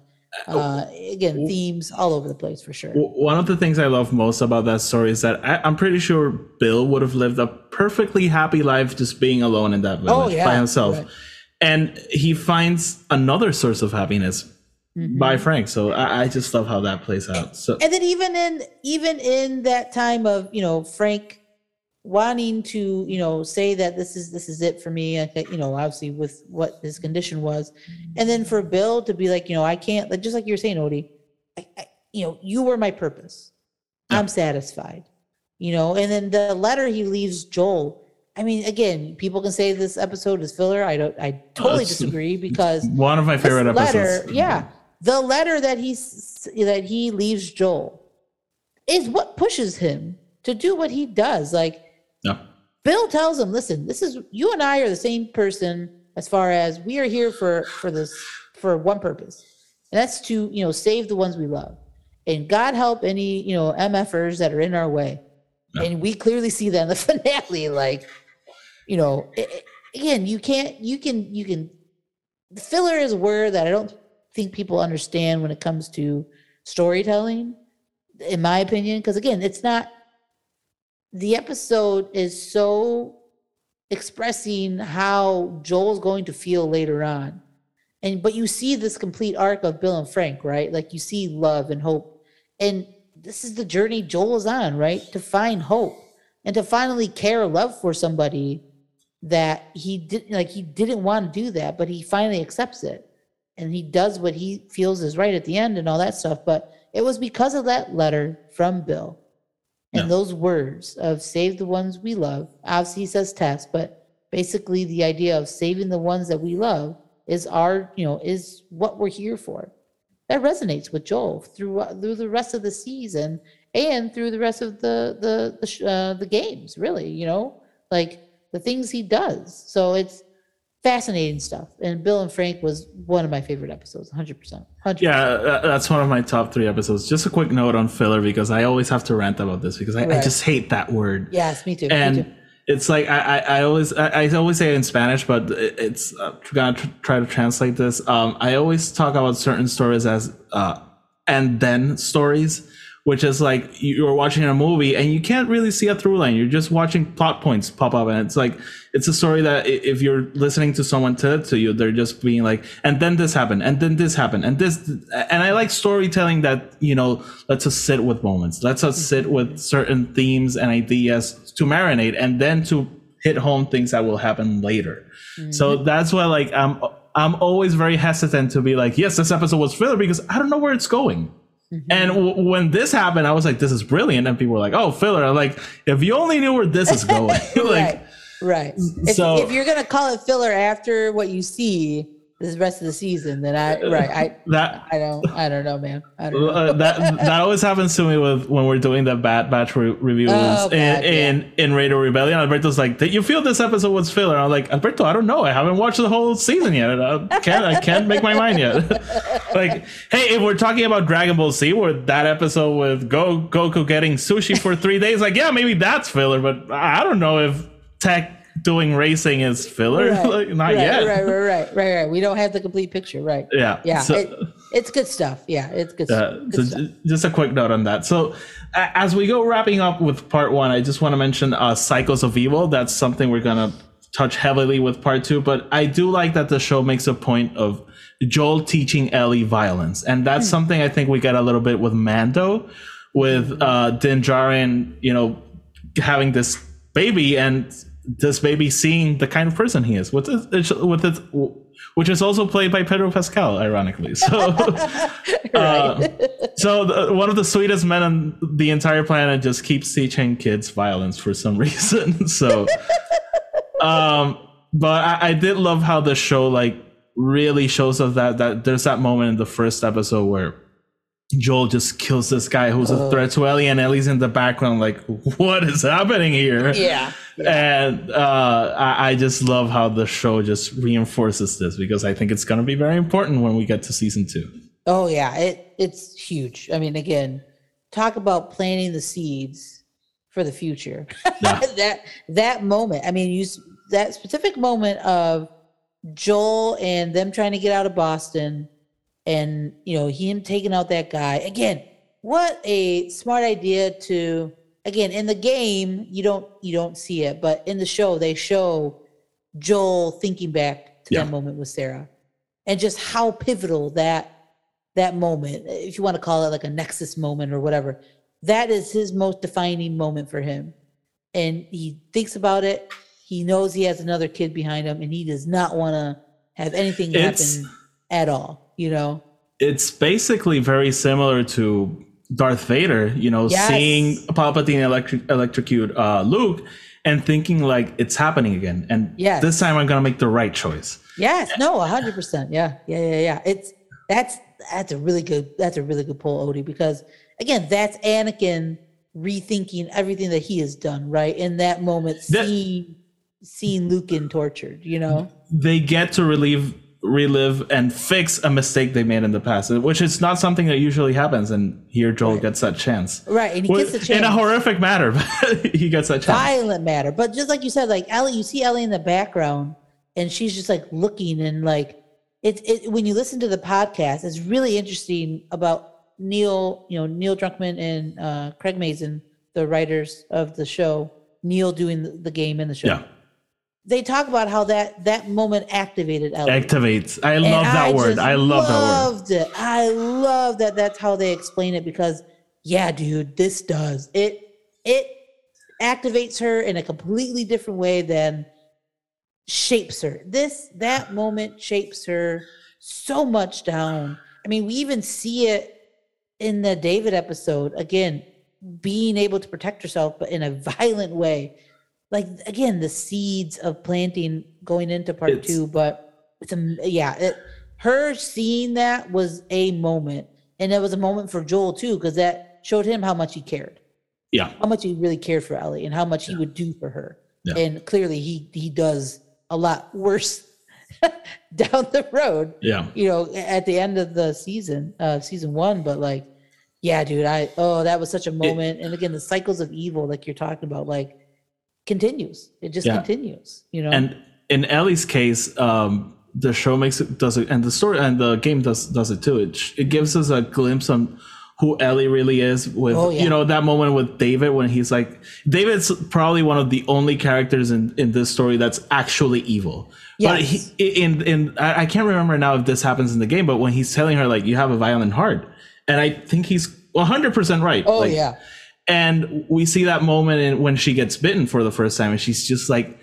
uh again themes all over the place for sure One of the things I love most about that story is that I, I'm pretty sure Bill would have lived a perfectly happy life just being alone in that village Oh, yeah, by himself. right. And he finds another source of happiness Mm-hmm. by Frank. So I, I just love how that plays out. So and then even in even in that time of you know frank wanting to you know say that this is this is it for me I think, you know obviously with what his condition was and then for bill to be like you know i can't like just like you're saying odie I, I, you know you were my purpose i'm satisfied you know and then the letter he leaves joel i mean again people can say this episode is filler i don't i totally disagree <laughs> because one of my favorite letter, episodes. yeah, the letter that he that he leaves Joel is what pushes him to do what he does. Like Yeah. Bill tells him, "Listen, this is you and I are the same person as far as we are here for for this for one purpose, and that's to you know save the ones we love, and God help any you know mfers that are in our way." And we clearly see that in the <laughs> finale, like you know, i- i- again, you can't, you can, you can. The filler is a word that I don't think people understand when it comes to storytelling, in my opinion, because again, it's not. The episode is so expressing how Joel's going to feel later on, and but you see this complete arc of Bill and Frank, right? Like you see love and hope, and this is the journey Joel is on, right? To find hope and to finally care love for somebody that he didn't like he didn't want to do that but he finally accepts it and he does what he feels is right at the end and all that stuff but it was because of that letter from bill and those words of save the ones we love obviously he says Tess but basically the idea of saving the ones that we love is our you know is what we're here for. That resonates with joel through through the rest of the season and through the rest of the the the, uh, the games really you know? Like the things he does. So it's fascinating stuff and bill and frank was one of my favorite episodes 100% 100% Yeah, that's one of my top three episodes. Just a quick note on filler because I always have to rant about this because I, I just hate that word. yes me too me too. and it's like I, I, I always I, I always say it in Spanish, but it- it's uh, gonna tr- try to translate this. Um, I always talk about certain stories as uh, and then stories, which is like you- you're watching a movie and you can't really see a through line. You're just watching plot points pop up, and it's like it's a story that if you're listening to someone tell it to you, they're just being like, and then this happened, and then this happened, and this, and I like storytelling that you know lets us sit with moments, lets us mm-hmm. sit with certain themes and ideas to marinate, and then to hit home things that will happen later. So mm-hmm. that's why like I'm I'm always very hesitant to be like, yes, this episode was filler because I don't know where it's going. And mm-hmm. w- when this happened, I was like, this is brilliant. And people were like, oh, filler. I'm like, if you only knew where this is going, <laughs> like, right right if, so- if you're gonna call it filler after what you see the rest of the season then i right i that i don't i don't know man i don't know uh, that that always happens to me with when we're doing the Bad Batch re- reviews Oh, in, yeah. in in Radio Rebellion. Alberto's like, "Did you feel this episode was filler?" I'm like, Alberto, I don't know. I haven't watched the whole season yet. I can't I can't make my mind yet. <laughs> like, hey, if we're talking about Dragon Ball Z, where that episode with Go Goku getting sushi for three days, like, yeah, maybe that's filler, but I don't know if Tech doing racing is filler. Right, <laughs> like, not right, yet. right right right right right we don't have the complete picture right Yeah. yeah So- it, it's good stuff yeah it's good, Uh, good so stuff just a quick note on that. So, as we go wrapping up with part one, I just want to mention uh, Cycles of Evil. That's something we're gonna touch heavily with part two. But I do like that the show makes a point of Joel teaching Ellie violence, and that's something I think we get a little bit with Mando, with uh, Din Djarin, you know, having this baby and this baby seeing the kind of person he is with with his, which is also played by Pedro Pascal, ironically. So, <laughs> uh, so the, one of the sweetest men on the entire planet just keeps teaching kids violence for some <laughs> reason. So, um, but I, I did love how the show like really shows us that that there's that moment in the first episode where Joel just kills this guy who's a threat to Ellie, and Ellie's in the background, like, what is happening here? Yeah. And uh, I, I just love how the show just reinforces this because I think it's going to be very important when we get to season two. Oh yeah, it it's huge. I mean, again, talk about planting the seeds for the future. Yeah. <laughs> that that moment. I mean, you that specific moment of Joel and them trying to get out of Boston, and you know him taking out that guy again. What a smart idea to again in the game you don't you don't see it, but in the show they show Joel thinking back to Yeah. that moment with Sarah, and just how pivotal that that moment, if you want to call it like a nexus moment or whatever, that is his most defining moment for him. And he thinks about it. He knows he has another kid behind him, and he does not want to have anything It's- happen at all. You know? It's basically very similar to Darth Vader, you know, Yes. seeing Palpatine electric, electrocute uh, Luke and thinking like it's happening again. And Yes. this time I'm going to make the right choice. Yes. No. A hundred percent. Yeah. Yeah. Yeah. Yeah. It's that's that's a really good that's a really good pull, Odie, because again, that's Anakin rethinking everything that he has done. Right in that moment, That- seeing seeing Lucan tortured. You know? they get to relive relive and fix a mistake they made in the past which is not something that usually happens and here joel gets that chance Right. And he gets the chance. in a horrific matter <laughs> but he gets that chance violent matter. But just like you said, like Ellie, you see Ellie in the background, and she's just like looking and like it's it, when you listen to the podcast, it's really interesting about Neil, you know, Neil Druckmann and uh, Craig Mazin, the writers of the show. Neil doing the, the game in the show. yeah They talk about how that that moment activated Ellie. activates i And love that word i love that word loved it. I love that. That's how they explain it because, yeah, dude, this does it. It activates her in a completely different way than shapes her. This that moment shapes her so much down. I mean, we even see it in the David episode again, being able to protect herself, but in a <laughs> violent way. Like again, the seeds of planting going into part It's- two, but it's a yeah. It, her seeing that was a moment, and it was a moment for Joel too, because that showed him how much he cared, yeah how much he really cared for Ellie, and how much he would do for her. Yeah. And clearly, he he does a lot worse <laughs> down the road. yeah You know, at the end of the season, uh, season one. But like, yeah, dude, I oh, that was such a moment. and again, the cycles of evil, like you're talking about, like continues. It just Yeah. continues. You know, and in ellie's case um the show makes it does it and the story and the game does does it too it, it gives us a glimpse on who ellie really is with Oh, yeah. you know that moment with david when he's like david's probably one of the only characters in in this story that's actually evil but he Yes. in in I, I can't remember now if this happens in the game but when he's telling her like you have a violent heart and i think he's 100% right oh Like, yeah, and we see that moment in, when she gets bitten for the first time and she's just like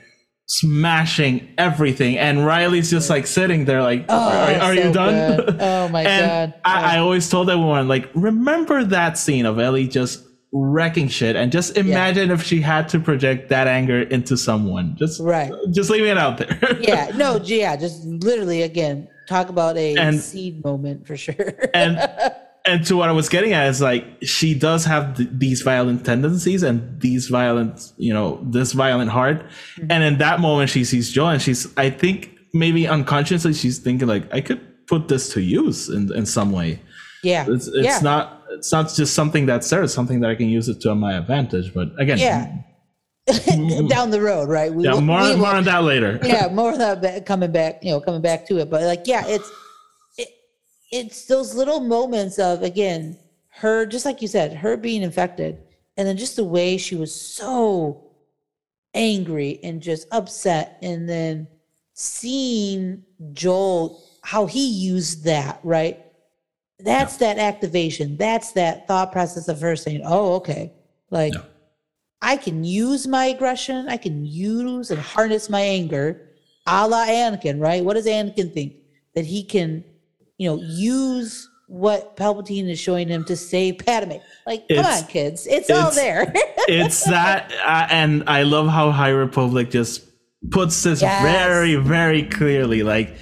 smashing everything and riley's just like sitting there like Oh, are, are you done good. <laughs> Oh, my God. I, I always told everyone like remember that scene of ellie just wrecking shit and just imagine if she had to project that anger into someone just Right. just leaving it out there <laughs> yeah, no, yeah, just literally again, talk about a And- seed moment for sure. and <laughs> and to what I was getting at is like she does have th- these violent tendencies and these violent, you know, this violent heart. Mm-hmm. And in that moment, she sees Joel, and she's, I think, maybe unconsciously, she's thinking like, I could put this to use in in some way. yeah, It's it's yeah. not it's not just something that's there. It's something that I can use it to my advantage. But again, Yeah. <laughs> down the road, right? We yeah, more we more on that later. yeah, <laughs> more of that coming back, you know, coming back to it. But like, yeah, it's it, it's those little moments of again her, just like you said, her being infected, and then just the way she was so angry and just upset, and then seeing Joel how he used that right. That's that activation. That's that thought process of her saying, "Oh, okay, like." I can use my aggression, I can use and harness my anger, a la Anakin, right? What does Anakin think? That he can, you know, use what Palpatine is showing him to save Padme. Like, come It's- on, kids, it's, all there. <laughs> it's that uh, and i love how high republic just puts this Yes. very very clearly like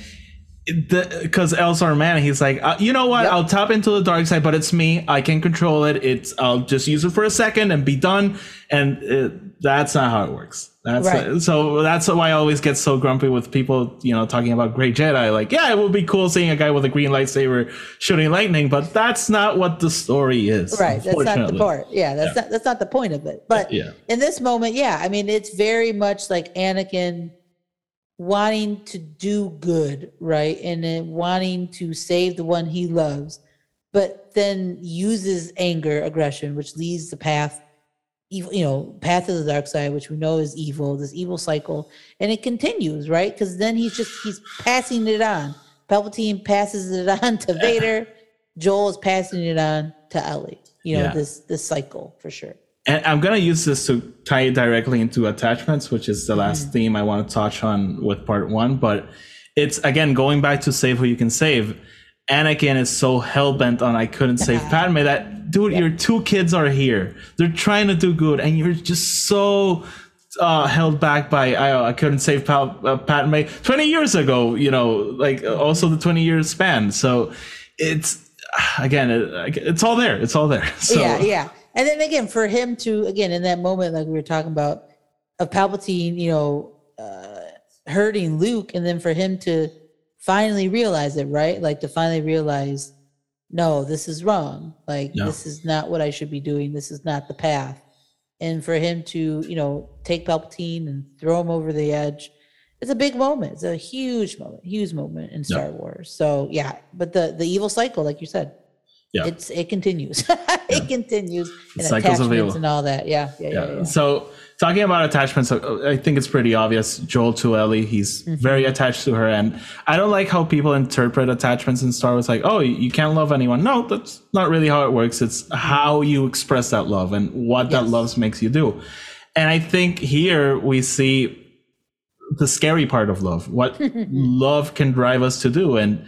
because Elzar Mann he's like uh, you know what Yep. i'll tap into the dark side but it's me i can control it it's i'll just use it for a second and be done and uh that's not how it works that's Right. so that's why i always get so grumpy with people you know talking about grey jedi like yeah it would be cool seeing a guy with a green lightsaber shooting lightning but that's not what the story is right that's not the part yeah that's Yeah. not that's not the point of it but Yeah. in this moment yeah i mean it's very much like anakin wanting to do good right and then wanting to save the one he loves but then uses anger aggression which leads the path evil you know path of the dark side which we know is evil this evil cycle and it continues right because then he's just he's passing it on palpatine passes it <laughs> on to vader <laughs> joel is passing it on to ellie you know Yeah. this this cycle for sure and I'm gonna use this to tie it directly into attachments, which is the last Mm-hmm. theme I want to touch on with part one. But it's again going back to save who you can save. Anakin is so hell bent on I couldn't save Padme that dude, your two kids are here. They're trying to do good, and you're just so uh, held back by I, I couldn't save Pal, uh, Padme 20 years ago. You know, like uh, also the 20 years span. So it's <sighs> again, it, it's all there. It's all there. <laughs> So, yeah, yeah. And then again, for him to again in that moment, like we were talking about, of Palpatine, you know, uh, hurting Luke, and then for him to finally realize it, right? Like to finally realize, no, this is wrong. Like No. this is not what I should be doing. This is not the path. And for him to, you know, take Palpatine and throw him over the edge, it's a big moment. It's a huge moment, huge moment in Star Wars. So yeah, but the the evil cycle, like you said, Yeah. it's it continues. <laughs> it continues and cycles of evil. and all that. Yeah, yeah, yeah. yeah. yeah. So talking about attachments, uh, I think it's pretty obvious. Joel to Ellie, he's Mm-hmm. very attached to her, and I don't like how people interpret attachments in Star Wars. Like, oh, you can't love anyone. No, that's not really how it works. It's how you express that love and what that love makes you do. And I think here we see the scary part of love, what <laughs> love can drive us to do, and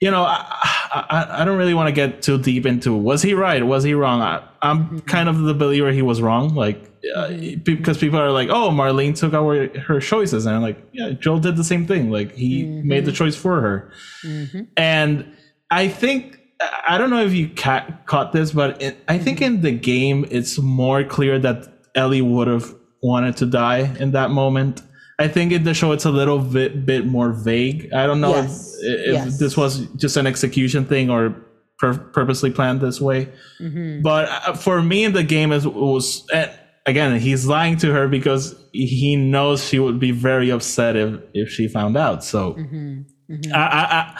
you know, I, I, I don't really want to get too deep into was he right, was he wrong. I, I'm mm-hmm. kind of the believer he was wrong, like uh, because people are like, oh, Marlene took our her choices, and I'm like, yeah, Joel did the same thing. Like he mm-hmm. made the choice for her, mm-hmm. and I think I don't know if you ca- caught this, but it, I think in the game it's more clear that Ellie would have wanted to die in that moment. I think in the show it's a little bit bit more vague. I don't know Yes. if, if Yes. this was just an execution thing or pur- purposely planned this way. Mm-hmm. But uh, for me in the game is was and again he's lying to her because he knows she would be very upset if if she found out. So Mm-hmm. I, I,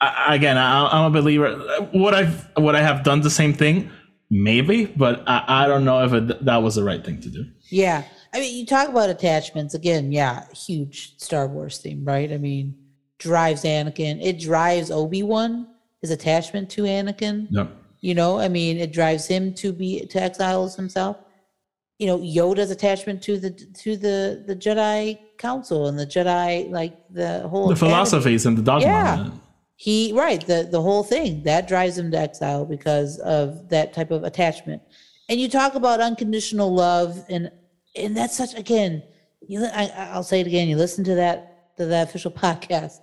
I, I again I, I'm a believer. Would I would I have done the same thing? Maybe, but I, I don't know if it, that was the right thing to do. Yeah. I mean, you talk about attachments again. Yeah, huge Star Wars theme, right? I mean, drives Anakin. It drives Obi Wan. His attachment to Anakin. No. You know, I mean, it drives him to be to exile himself. You know, Yoda's attachment to the to the the Jedi Council and the Jedi, like the whole The academy. philosophies and the dogma. Yeah. he right the the whole thing that drives him to exile because of that type of attachment and you talk about unconditional love and and that's such again you I, i'll say it again you listen to that to that official <laughs> podcast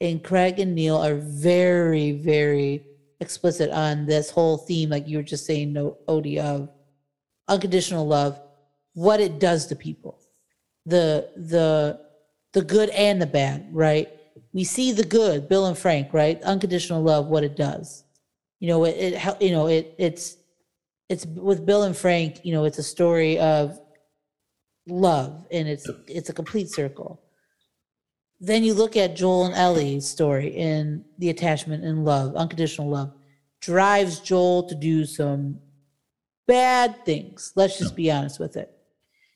and craig and neil are very very explicit on this whole theme like you were just saying no odie of unconditional love what it does to people. The the the good and the bad right? We see the good bill and frank right? Unconditional love what it does. You know it, it you know it it's it's with bill and frank you know it's a story of love and it's it's a complete circle. Then you look at joel and ellie's story in the attachment and love unconditional love drives joel to do some bad things. Let's just be honest with it.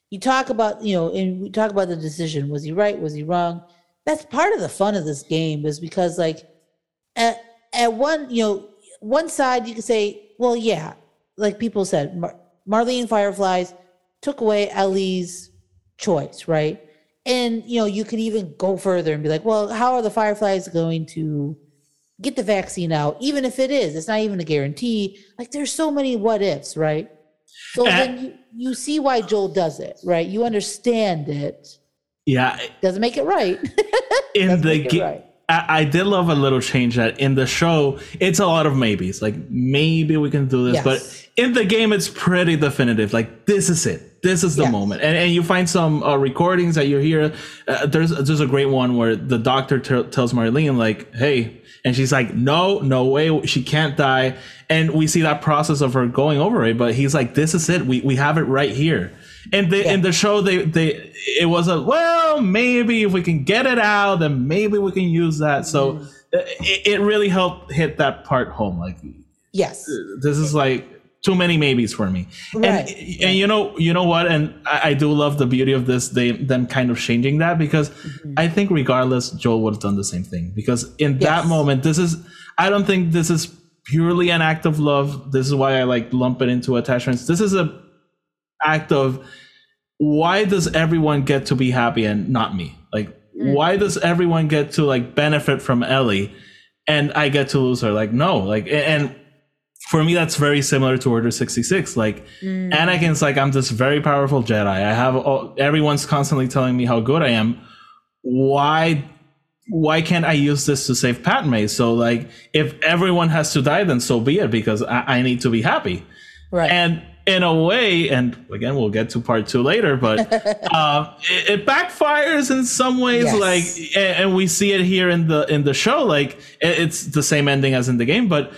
You talk about you know and we talk about the decision was he right was he wrong? That's part of the fun of this game is because like at, at one you know one side you can say well yeah like people said Mar- marlene fireflies took away Ellie's choice, right? And you know, you could even go further and be like, well, how are the Fireflies going to get the vaccine out? Even if it is, it's not even a guarantee. Like there's so many what ifs, right? So And- then you, you see why Joel does it, right? You understand it. Yeah, Doesn't make it right. <laughs> in the game. right. I, I did love a little change that in the show it's a lot of maybes like maybe we can do this Yes. but in the game it's pretty definitive like this is it this is the Yes. moment. And, and you find some uh, recordings that you hear. Uh, there's there's a great one where the doctor t- tells Marlene like hey and she's like no no way. She can't die. And we see that process of her going over it but he's like this is it. We, we have it right here. And they, in the show they they it was a well maybe if we can get it out then maybe we can use that. So uh, it, it really helped hit that part home. Like yes. this is like too many maybes for me. And Right. and you know you know what? And I, I do love the beauty of this they them kind of changing that because Mm-hmm. i think regardless joel would have done the same thing because in that moment this is i don't think this is purely an act of love. This is why i like lump it into attachments. This is a act of why does everyone get to be happy and not me? Like why does everyone get to like benefit from ellie and i get to lose her? Like no like and for me that's very similar to order 66 like anakin's like i'm this very powerful jedi. I have all, everyone's constantly telling me how good i am. Why why can't i use this to save padme? So like if everyone has to die then so be it because i, I need to be happy. Right. and in a way and again we'll get to part two later but <laughs> uh, it, it backfires in some ways Yes. like and, and we see it here in the in the show like it- it's the same ending as in the game but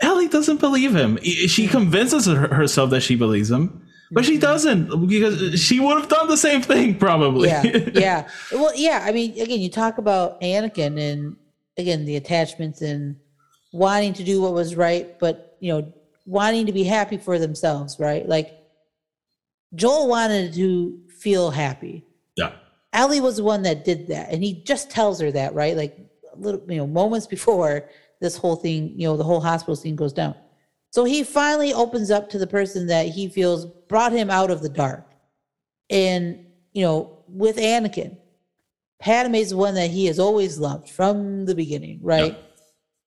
ellie doesn't believe him. She hmm. convinces herself that she believes him but she hmm. doesn't because she would have done the same thing probably. Yeah <laughs> yeah. Well yeah i mean again you talk about anakin and again the attachments and wanting to do what was right but you know wanting to be happy for themselves right? Like joel wanted to feel happy. Yeah. Ellie was the one that did that, and he just tells her that, right? Like a little, you know, moments before this whole thing, you know, the whole hospital scene goes down. So he finally opens up to the person that he feels brought him out of the dark. And, you know, with Anakin, Padme's the one that he has always loved from the beginning, right?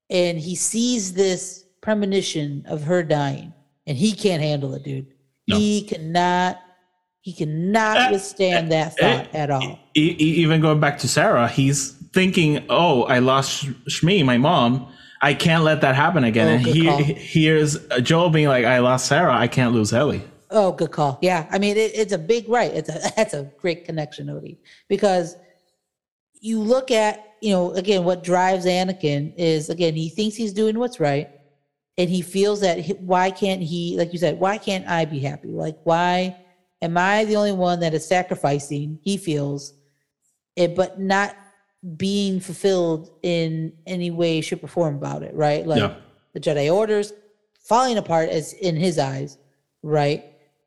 And he sees this premonition of her dying, and he can't handle it, dude. No. He cannot, he cannot Uh, withstand that uh, thought at all. Even going back to Sarah, he's thinking, "Oh, I lost Shmi, my mom. I can't let that happen again." Oh, and he call. hears Joel being like, "I lost Sarah. I can't lose Ellie." Oh, good call. Yeah, I mean, it, it's a big right. It's a <laughs> that's a great connection, Odie, because you look at you know again what drives Anakin is again he thinks he's doing what's right, and he feels that he, why can't he like you said why can't I be happy? Like why am I the only one that is sacrificing? He feels it, but not being fulfilled in any way, shape, or form about it. Right? Like Yeah. the Jedi orders falling apart as in his eyes, right?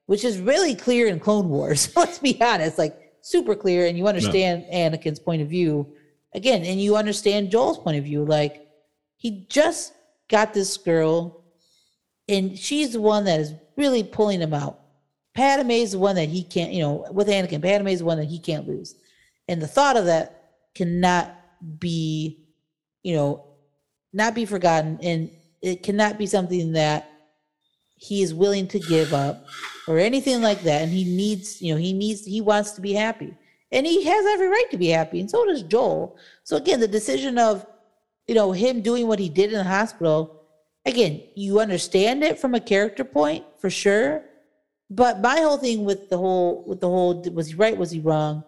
Which is really clear in Clone Wars. <laughs> Let's be honest, like super clear, and you understand Anakin's point of view again, and you understand Joel's point of view. Like he just got this girl, and she's the one that is really pulling him out. Padme is the one that he can't, you know, with Anakin, Padme is the one that he can't lose, and the thought of that cannot be, you know, not be forgotten, and it cannot be something that he is willing to give up or anything like that. And he needs, you know, he needs, he wants to be happy, and he has every right to be happy, and so does Joel. So again, the decision of, you know, him doing what he did in the hospital, again, you understand it from a character point for sure. But my whole thing with the whole, with the whole, was he right? Was he wrong?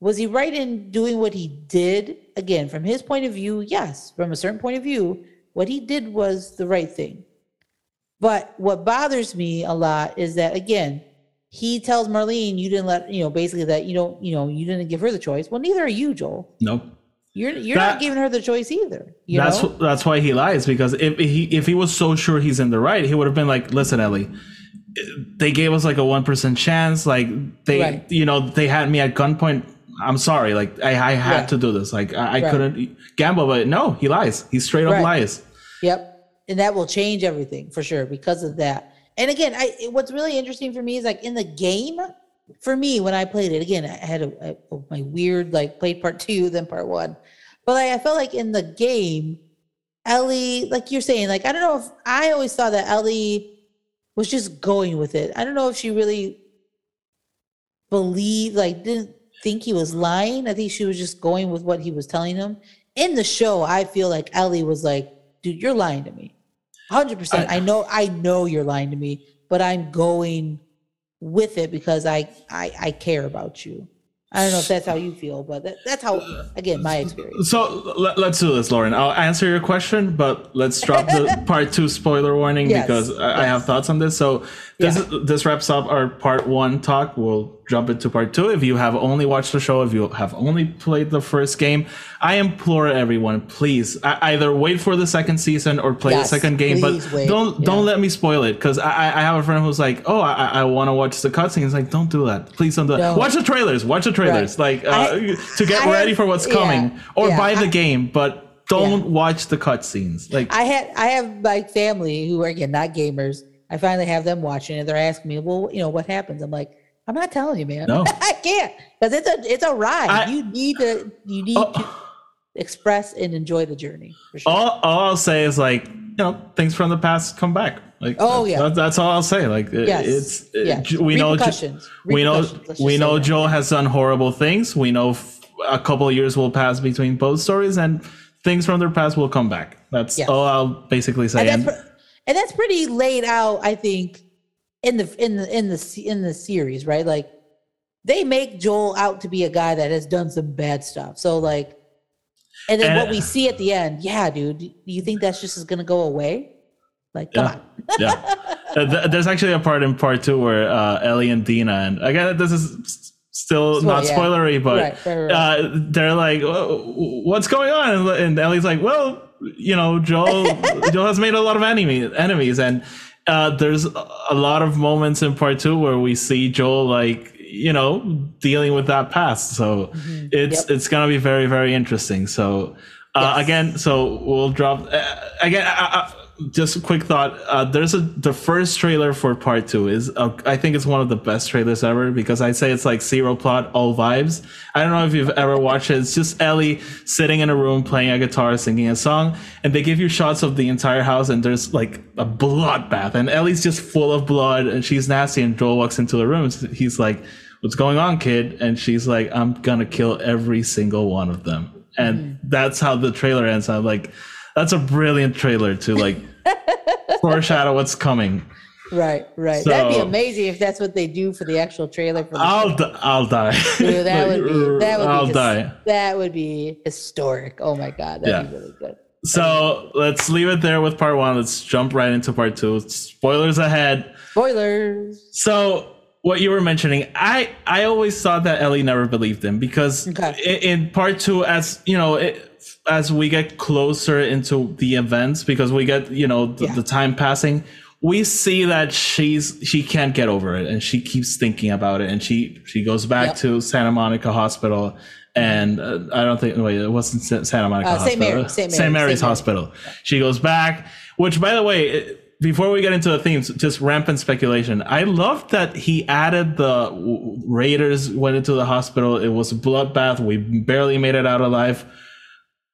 Was he right in doing what he did? Again, from his point of view, yes. From a certain point of view, what he did was the right thing. But what bothers me a lot is that again, he tells Marlene, "You didn't let you know basically that you don't you know you didn't give her the choice." Well, neither are you, Joel. No, You're you're That- not giving her the choice either. You that's know? that's why he lies because if he if he was so sure he's in the right, he would have been like, "Listen, Ellie." They gave us like a one percent chance. Like they, Right. you know, they had me at gunpoint. I'm sorry. Like I, I had to do this. Like I, I Right. couldn't gamble. But no, he lies. He straight up Right. lies. Yep. And that will change everything for sure because of that. And again, I what's really interesting for me is like in the game, for me when I played it again, I had a, a, my weird like played part two, then part one, but like, I felt like in the game, Ellie, like you're saying, like I don't know if I always thought that Ellie was just going with it. I don't know if she really believed, like didn't think he was lying. I think she was just going with what he was telling him. In the show, I feel like Ellie was like, "Dude, you're lying to me." 100%. I, I know I know you're lying to me, but I'm going with it because I I I care about you. I don't know if that's how you feel, but that, that's how again my experience. So let, us do this, Lauren. I'll answer your question, but let's drop the <laughs> part two spoiler warning Yes, because I, I have thoughts on this. So this Yeah. this wraps up our part one talk. We'll jump into part two. If you have only watched the show, if you have only played the first game, I implore everyone, please either wait for the second season or play Yes, the second game, but wait. don't don't Yeah. let me spoil it because I, I have a friend who's like, oh, I, I want to watch the cutscenes. Like, don't do that. Please don't do that. No. Watch the trailers. Watch the trailers. Right. Like uh, I- to get ready have- for what's yeah, coming or buy the game, but don't watch the cutscenes. Like, I had I have my family who are again not gamers. I finally have them watching and they're asking me, well, you know, what happens? I'm like, I'm not telling you, man. No. <laughs> I can't because it's a it's a ride. I- you need to you need Oh. to express and enjoy the journey. For sure. all, all I'll say is like, you know, things from the past come back. Like, Oh, that's, yeah. that- that's all I'll say. Like, Yes. it's it- we know, we know, we know that. Has done horrible things. We know f- a couple of years will pass between both stories, and things from their past will come back. That's Yes. all I'll basically say. and And, that's and that's pretty laid out, I think, in the in the in the in the series, right? Like they make Joel out to be a guy that has done some bad stuff. So like, and then And- what we see at the end, yeah, dude, do you think that's just going to go away? Like, come Yeah. on. yeah. <laughs> Uh, there's actually a part in part two where uh, Ellie and Dina, and again, this is still Spoil- not yeah. spoilery, but Right, right, right. Uh, they're like, "What's going on?" And Ellie's like, "Well, you know, Joel, Joel has made a lot of enemy enemies, and uh, there's a lot of moments in part two where we see Joel like." You know, dealing with that past, so it's Mm-hmm. Yep. it's gonna be very very interesting. So uh, Yes. again, so we'll drop uh, again. Uh, uh, just a quick thought. Uh, there's a the first trailer for part two is uh, I think it's one of the best trailers ever because I say it's like zero plot, all vibes. I don't know if you've ever watched it. It's just Ellie sitting in a room playing a guitar, singing a song, and they give you shots of the entire house, and there's like a bloodbath, and Ellie's just full of blood, and she's nasty. And Joel walks into the room, and he's like, "What's going on, kid?" And she's like, "I'm gonna kill every single one of them." And that's how the trailer ends. I'm like, that's a brilliant trailer to like <laughs> foreshadow what's coming. Right, right. That'd be amazing if that's what they do for the actual trailer for the I'll di- I'll die. Dude, that would be <laughs> that would I'll be die. That would be historic. Oh my god, that'd Yeah. be really good. So let's leave it there with part one. Let's jump right into part two. Spoilers ahead. Spoilers. So what you were mentioning, I I always thought that Ellie never believed him because Okay. in, in part two, as you know, it, as we get closer into the events, because we get you know the, Yeah. the time passing, we see that she's she can't get over it, and she keeps thinking about it, and she she goes back Yep. to Santa Monica Hospital. And uh, I don't think wait, it wasn't Santa Monica Uh, St. Hospital. Mary- St. St. Mary's, Mary's St. Mary. Hospital. She goes back, which by the way, it- before we get into the themes, just rampant speculation. I love that he added the Raiders went into the hospital. It was a bloodbath. We barely made it out alive.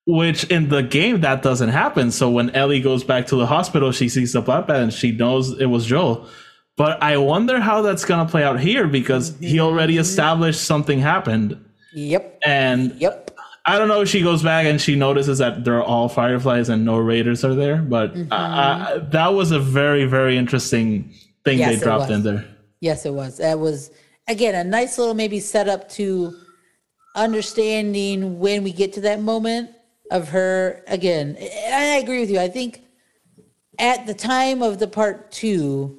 Which in the game that doesn't happen. So when Ellie goes back to the hospital, she sees the bloodbath and she knows it was Joel. But I wonder how that's gonna play out here because he already established something happened. Yep. And Yep. I don't know if she goes back and she notices that they're all fireflies and no raiders are there, but I, I, that was a very, very interesting thing Yes, they dropped in there. Yes, it was. That was again a nice little maybe setup to understanding when we get to that moment of her again. I agree with you. I think at the time of the part two,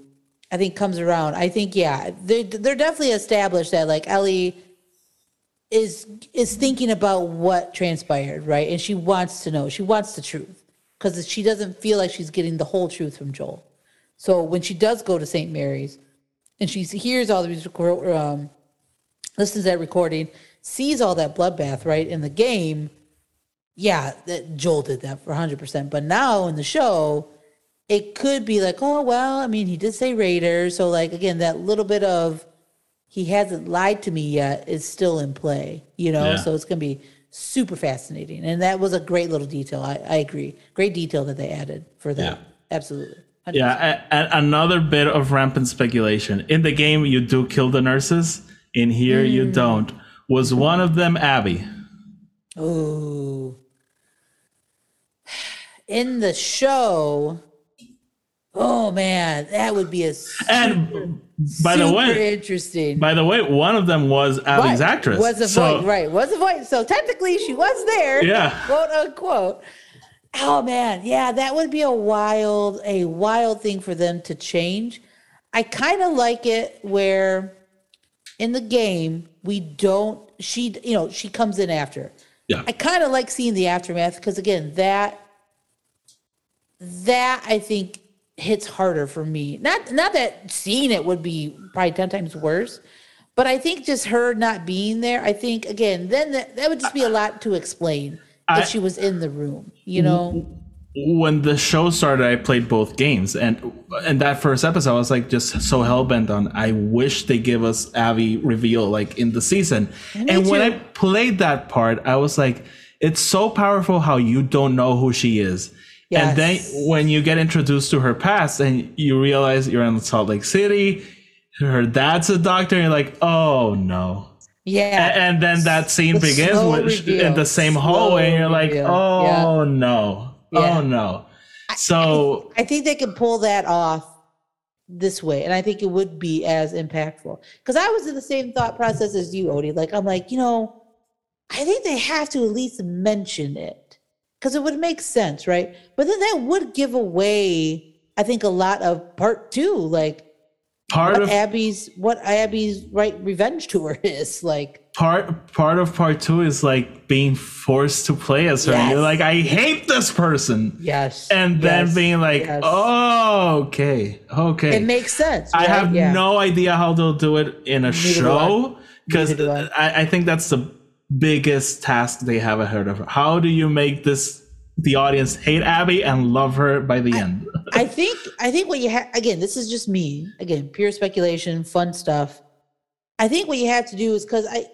I think comes around. I think yeah, they they're definitely established that like Ellie is is thinking about what transpired, right? And she wants to know. She wants the truth because she doesn't feel like she's getting the whole truth from Joel. So when she does go to St. Mary's and she hears all these um, listens to that recording, sees all that bloodbath, right, in the game, yeah, that Joel did that for 100%. But now in the show, it could be like, oh well, I mean, he did say Raiders, so like again, that little bit of he hasn't lied to me yet is still in play, you know. Yeah. So it's gonna be super fascinating, and that was a great little detail. I, I agree, great detail that they added for that. Yeah. Absolutely. 100%. Yeah, a- another bit of rampant speculation. In the game, you do kill the nurses. In here, you Mm. don't. Was one of them Abby? Oh. In the show, oh man, that would be a super, And by the way, interesting. by the way, one of them was Abby's Right. actress. Was a So- voice, right? Was a voice. So technically, she was there. Yeah. quote unquote. Oh man, yeah, that would be a wild, a wild thing for them to change. I kind of like it where in the game we don't. She, you know, she comes in after. Yeah. I kind of like seeing the aftermath because again, that that I think hits harder for me. Not not that seeing it would be probably ten times worse, but I think just her not being there. I think again, then that, that would just be a lot to explain I- if she was in the room. You know, when the show started, I played both games, and and that first episode, I was like just so hell bent on. I wish they give us Abby reveal like in the season. and when I played that part, I was like, it's so powerful how you don't know who she is. And then when you get introduced to her past and you realize you're in Salt Lake City, her dad's a doctor, and you're like, oh no. yeah. A- And then that scene begins with in the same Slow hallway, and you're like, reveal. oh no, Yeah. oh no. So I think they can pull that off this way, and I think it would be as impactful. Because I was in the same thought process as you, Odie. Like I'm like, you know, I think they have to at least mention it because it would make sense, right? But then that would give away, I think, a lot of part two, like part what of Abby's what Abby's right revenge tour <laughs> is like. part part of part two is like being forced to play as her. Yes. You're like, I hate this person, Yes, and then yes, being like, yes. oh, okay, okay. it makes sense. I have Yeah. no idea how they'll do it in a do show because Neither. I, I think that's the biggest task they have ahead of her. How do you make this the audience hate Abby and love her by the end? <laughs> I think I think what you have again, this is just me. Again, pure speculation, fun stuff. I think what you have to do is because I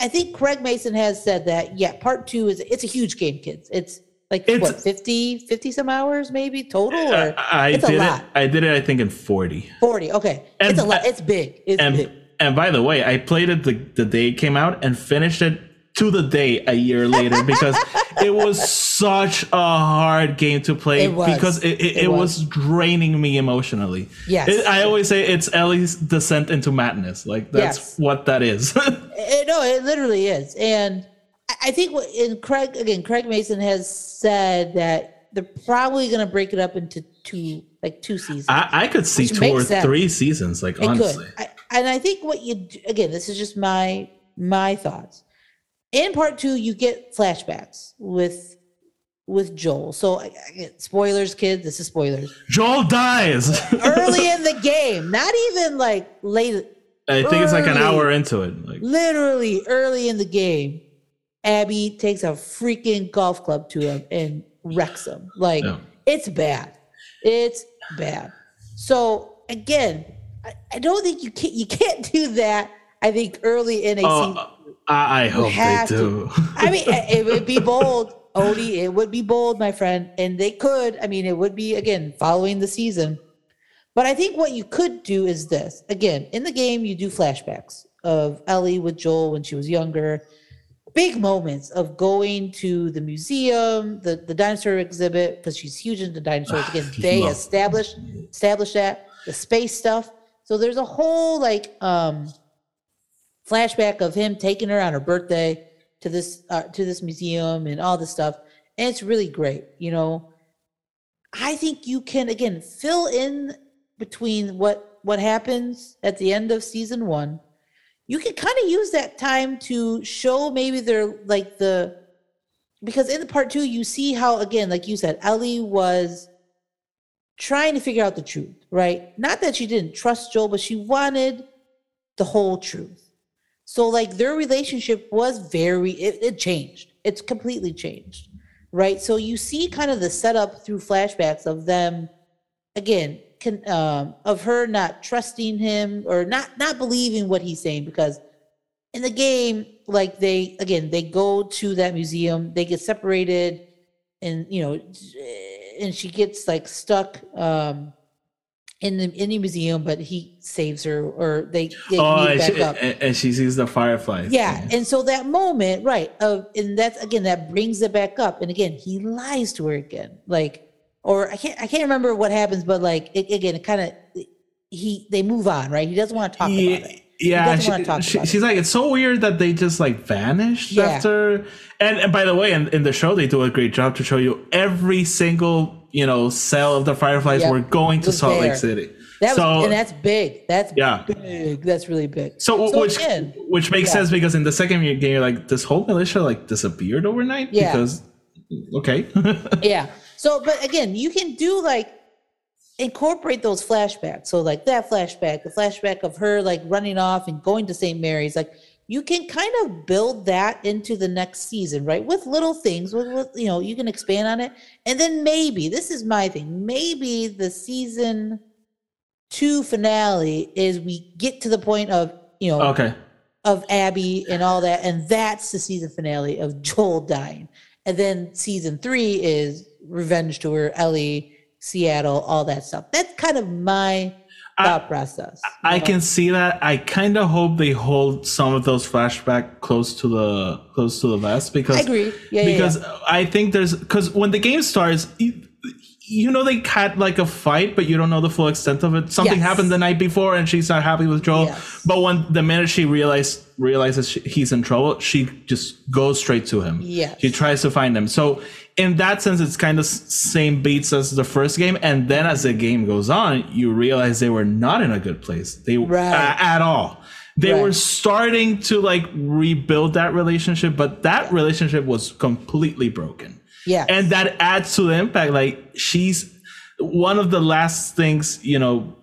I think Craig Mazin has said that yeah, part two is it's a huge game, kids. It's like It's- what 50, 50 some hours maybe total or I it's a did it. lot. I did it. I think in forty. 40. Okay. And- it's a lot. It's big. It's And big. and by the way, I played it the, the day it came out and finished it to the day a year later <laughs> because it was such a hard game to play It because it, it, It was. was. draining me emotionally. Yes. It- I always say it's Ellie's descent into madness. Like that's Yes. what that is. <laughs> It, no, it literally is. And I- think what in Craig again, Craig Mazin has said that they're probably going to break it up into two, like two seasons. I, I could see two or sense. three seasons. Like It honestly. I, and I think what you again, this is just my my thoughts. In part two, you get flashbacks with with Joel. So spoilers, kids. This is spoilers. Joel dies. <laughs> Early in the <laughs> game, not even like late. I think it's like an hour into it. Like Literally early in the game, Abby takes a freaking golf club to him and wrecks him. Like Yeah. it's bad. It's bad. So again, I, I don't think you can not you can't do that. I think early in a oh, season. Uh, I, I hope they to. do. I mean, it would be bold, Odie. It would be bold, my friend, and they could. I mean, it would be again following the season. But I think what you could do is this. Again, in the game, you do flashbacks of Ellie with Joel when she was younger. Big moments of going to the museum, the, the dinosaur exhibit, because she's huge into dinosaurs. <sighs> Again, they established established that the space stuff. So there's a whole like um flashback of him taking her on her birthday to this uh, to this museum and all this stuff. And it's really great you know? I think you can again fill in between what what happens at the end of season one. You can kind of use that time to show maybe they're like the because in the part two you see how again like you said ellie was trying to figure out the truth right? Not that she didn't trust joel but she wanted the whole truth so like their relationship was very it, it changed. It's completely changed. Right? So you see kind of the setup through flashbacks of them again can, um, of her not trusting him or not not believing what he's saying because in the game, like they again they go to that museum, they get separated, and you know, and she gets like stuck. Um, in the in the museum, but he saves her, or they, they oh, meet and back she, up. and- she sees the fireflies. Yeah, and so that moment, right? Of and that's again that brings it back up, and again he lies to her again, like, or I can't I can't remember what happens, but like it, again, it kind of he they move on, right? He doesn't want to talk about it. Yeah, she- she- about it. she's like, it's so weird that they just like vanished Yeah. after. And, and by the way, in, in the show, they do a great job to show you every single you know cell of the Fireflies Yep. were going to Was Salt Lake. City. That was, so and that's big. That's Yeah. big. That's really big. so, So which again, which makes yeah. sense because in the second game, you're like, this whole militia like disappeared overnight. Yeah. Because okay, <laughs> yeah. So, but again, you can do like incorporate those flashbacks. So, like that flashback, the flashback of her like running off and going to St. Mary's, like you can kind of build that into the next season, right? With little things, with, with you know, you can expand on it, and then maybe this is my thing. Maybe the season two finale is we get to the point of you know okay, of Abby and all that, and that's the season finale of Joel dying. And then season three is Revenge Tour, Ellie, Seattle, all that stuff. That's kind of my thought process. you I know? can see that. I kind of hope they hold some of those flashback close to the close to the vest because I agree. Yeah, yeah, because yeah. I think there's because when the game starts. You, you know they had like a fight, but you don't know the full extent of it. Something Yes. happened the night before, and she's not happy with Joel. Yes. But when the minute she realized realizes she, he's in trouble, she just goes straight to him. Yeah, she tries to find him. So in that sense, it's kind of same beats as the first game. And then as the game goes on, you realize they were not in a good place. They uh, Right. a- at all. They Right. were starting to like rebuild that relationship, but that relationship was completely broken. Yes. And that adds to the impact. Like she's one of the last things, you know,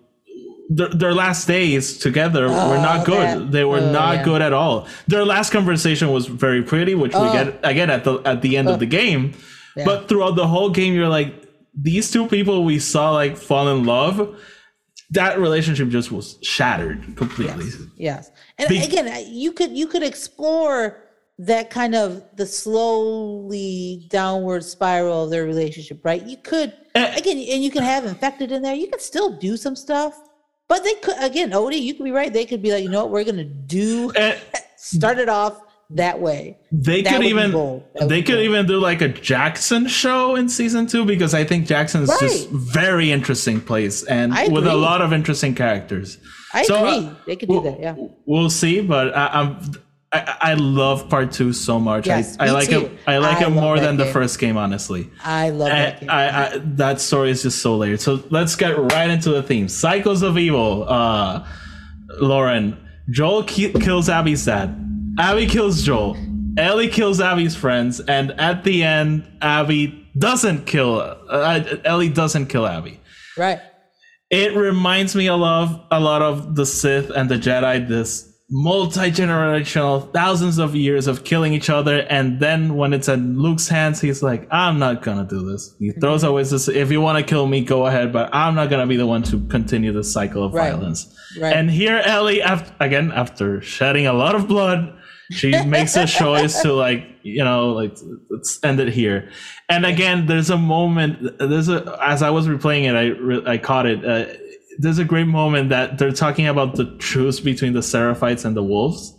their, their last days together were oh, not good. that- they were oh, not yeah. good at all. Their last conversation was very pretty, which we Oh. get again at the at the end of the oh. game. But throughout the whole game, you're like, these two people we saw like fall in love. That relationship just was shattered completely. Yes. And Be- again, you could you could explore that kind of the slowly downward spiral of their relationship, right? You could Eh. again, and you can have infected in there. You can still do some stuff, but they could again, Odie, you could be right. They could be like, you know what, we're gonna do And <laughs> start it off that way. they That could even. That they could bold. even do like a Jackson show in season two because I think Jackson is just very interesting place and with a lot of interesting characters. I So, uh, agree. they could do we'll- that. Yeah. We'll see, but I, I'm I, I love part two so much. Yes, I, I like too. it. I like I it more that than the first game, honestly. I love that. I. I, I, that story is just so layered. So let's get right into the theme. Cycles of Evil. Uh, Lauren, Joel ki- kills Abby's dad. Abby kills Joel. Ellie kills Abby's friends, and at the end, Abby doesn't kill. Uh, Ellie doesn't kill Abby. right. It reminds me a lot, of, a lot of the Sith and the Jedi. This multi-generational, thousands of years of killing each other, and then when it's in Luke's hands, he's like, "I'm not gonna do this." He throws away this. If you want to kill me, go ahead, but I'm not gonna be the one to continue the cycle of Right. violence. Right. And here, Ellie, after, again, after shedding a lot of blood, she makes a choice to like, you know, like let's end it here. And again, there's a moment. There's a as I was replaying it, I I caught it. Uh, there's a great moment that they're talking about the truce between the Seraphites and the wolves,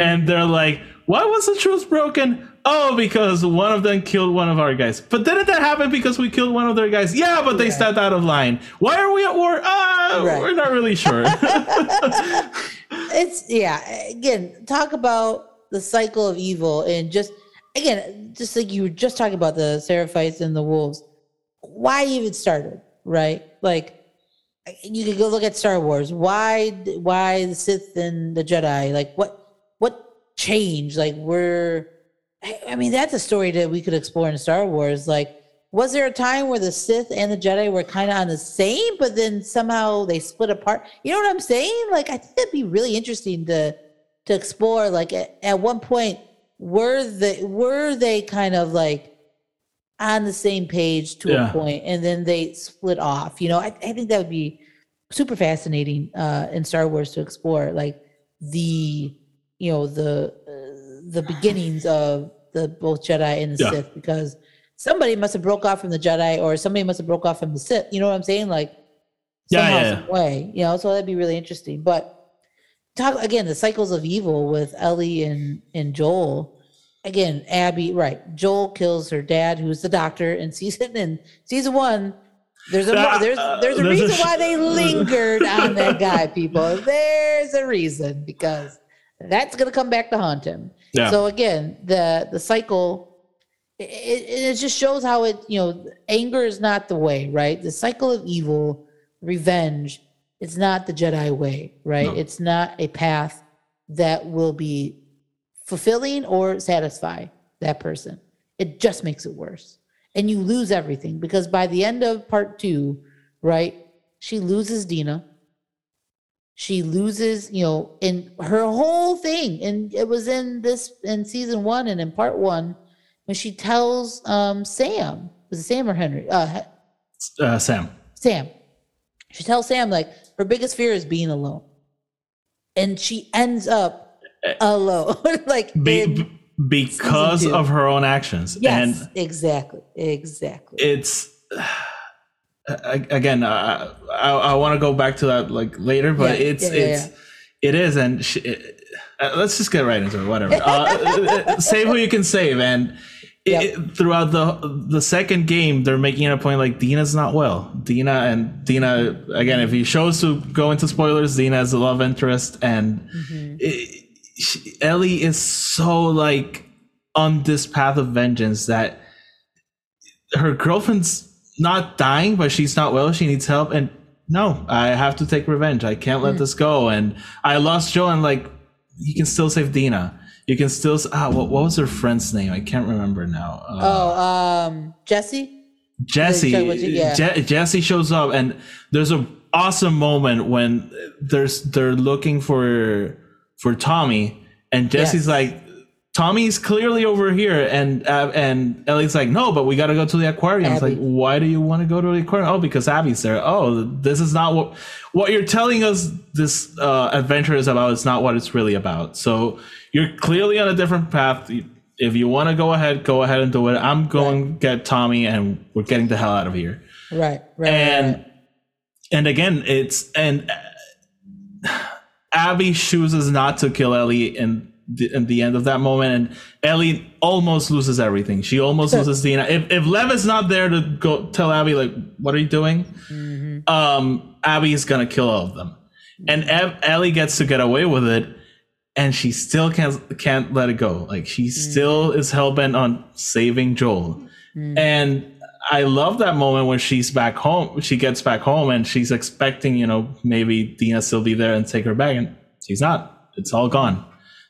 and they're like, "Why was the truce broken?" Oh, because one of them killed one of our guys. But didn't that happen because we killed one of their guys? Yeah, but they stepped out of line. Why are we at war? Ah, Right. we're not really sure. <laughs> <laughs> it's yeah again talk about the cycle of evil and just again just like you were just talking about the seraphites and the wolves why even started right like you could go look at star wars why why the sith and the jedi like what what changed like we're I- i mean that's a story that we could explore in star wars like was there a time where the Sith and the Jedi were kind of on the same, but then somehow they split apart? You know what I'm saying? Like, I think that'd be really interesting to to explore. Like, at, at one point, were they were they kind of like on the same page to Yeah. a point, and then they split off. You know, I, I think that would be super fascinating uh, in Star Wars to explore, like the you know the uh, the beginnings of the both Jedi and the Yeah. Sith, because somebody must have broke off from the Jedi, or somebody must have broke off from the Sith. You know what I'm saying? Like somehow, yeah, yeah. some way. You know, so that'd be really interesting. But talk again the cycles of evil with Ellie and and Joel. Again, Abby, right? Joel kills her dad, who's the doctor in season in season one. There's a Ah, there's uh, there's a there's a reason sh- why they <laughs> lingered on that guy, people. There's a reason because that's gonna come back to haunt him. Yeah. So again, the the cycle it, it, it just shows how it you know anger is not the way right? The cycle of evil revenge it's not the jedi way right? No. it's not a path that will be fulfilling or satisfy that person. It just makes it worse. And you lose everything because by the end of part two right she loses dina she loses you know in her whole thing. And it was in this in season one and in part one when she tells um sam was it sam or henry? Uh Uh, Sam. sam. She tells sam like her biggest fear is being alone. And she ends up alone. <laughs> Like Be, in- because of her own actions. yes And exactly exactly. it's again uh, i i want to go back to that like later but Yeah, it's yeah, yeah, it's it is and sh- it, uh, let's just get right into it whatever uh, <laughs> save who you can save and it, Yep. it- throughout the the second game they're making it a point like dina's not well dina and dina again if he shows to go into spoilers dina is a love interest and Mm-hmm. it, she, ellie is so like on this path of vengeance that her girlfriend's not dying, but she's not well. She needs help, and no, I have to take revenge. I can't Hmm. let this go. And I lost Joe, and like, you can still save Dina. You can still ah. What, what was her friend's name? I can't remember now. Uh, oh um jesse Jesse. Check what you- yeah. Je- Jesse shows up, and there's an awesome moment when there's they're looking for for Tommy, and Jesse's Yes. like, Tommy's clearly over here, and uh, and Ellie's like, no, but we got to go to the aquarium. It's like, why do you want to go to the aquarium? Oh, because Abby's there. Oh, this is not what what you're telling us. This uh, adventure is about. It's not what it's really about. So you're clearly on a different path. If you want to go ahead, go ahead and do it. I'm going to get Tommy, and we're getting the hell out of here right right and right. and again it's and <sighs> abby chooses not to kill ellie in the, in the end of that moment and ellie almost loses everything. She almost loses dina. If, if lev is not there to go tell abby like what are you doing? Mm-hmm. Um abby is gonna kill all of them. And Ev- ellie gets to get away with it and she still can't can't let it go. Like she mm. still is hell-bent on saving joel. Mm. And I love that moment when she's back home. She gets back home and she's expecting, you know, maybe Dina still be there and take her back, and she's not. It's all gone.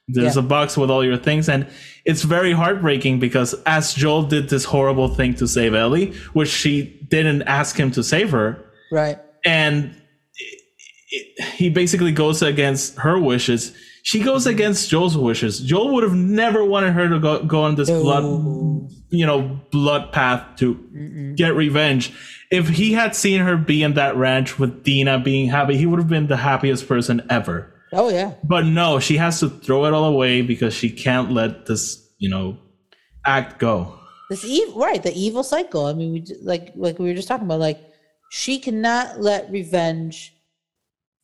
There's Yeah. a box with all your things, and it's very heartbreaking because as Joel did this horrible thing to save Ellie, which she didn't ask him to save her, right and it- it- he basically goes against her wishes. She goes mm-hmm. against Joel's wishes. Joel would have never wanted her to go, go on this blood, you know, blood path to get revenge. If he had seen her be in that ranch with Dina being happy, he would have been the happiest person ever. Oh yeah But no, she has to throw it all away because she can't let this, you know, act go. this evil right the evil cycle i mean we like like we were just talking about like she cannot let revenge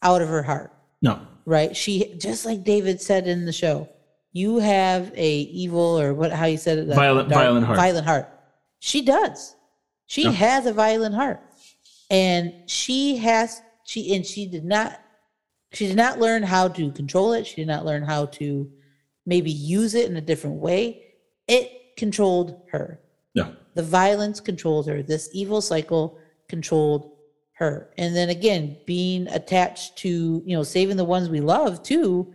out of her heart No. right she just like david said in the show you have a evil or what how you said it Violent- violent heart. violent heart she does she Yeah. has a violent heart and she has she and she did not she did not learn how to control it. She did not learn how to maybe use it in a different way. It controlled her. Yeah. the violence controlled her. This evil cycle controlled her. And then again being attached to you know saving the ones we love too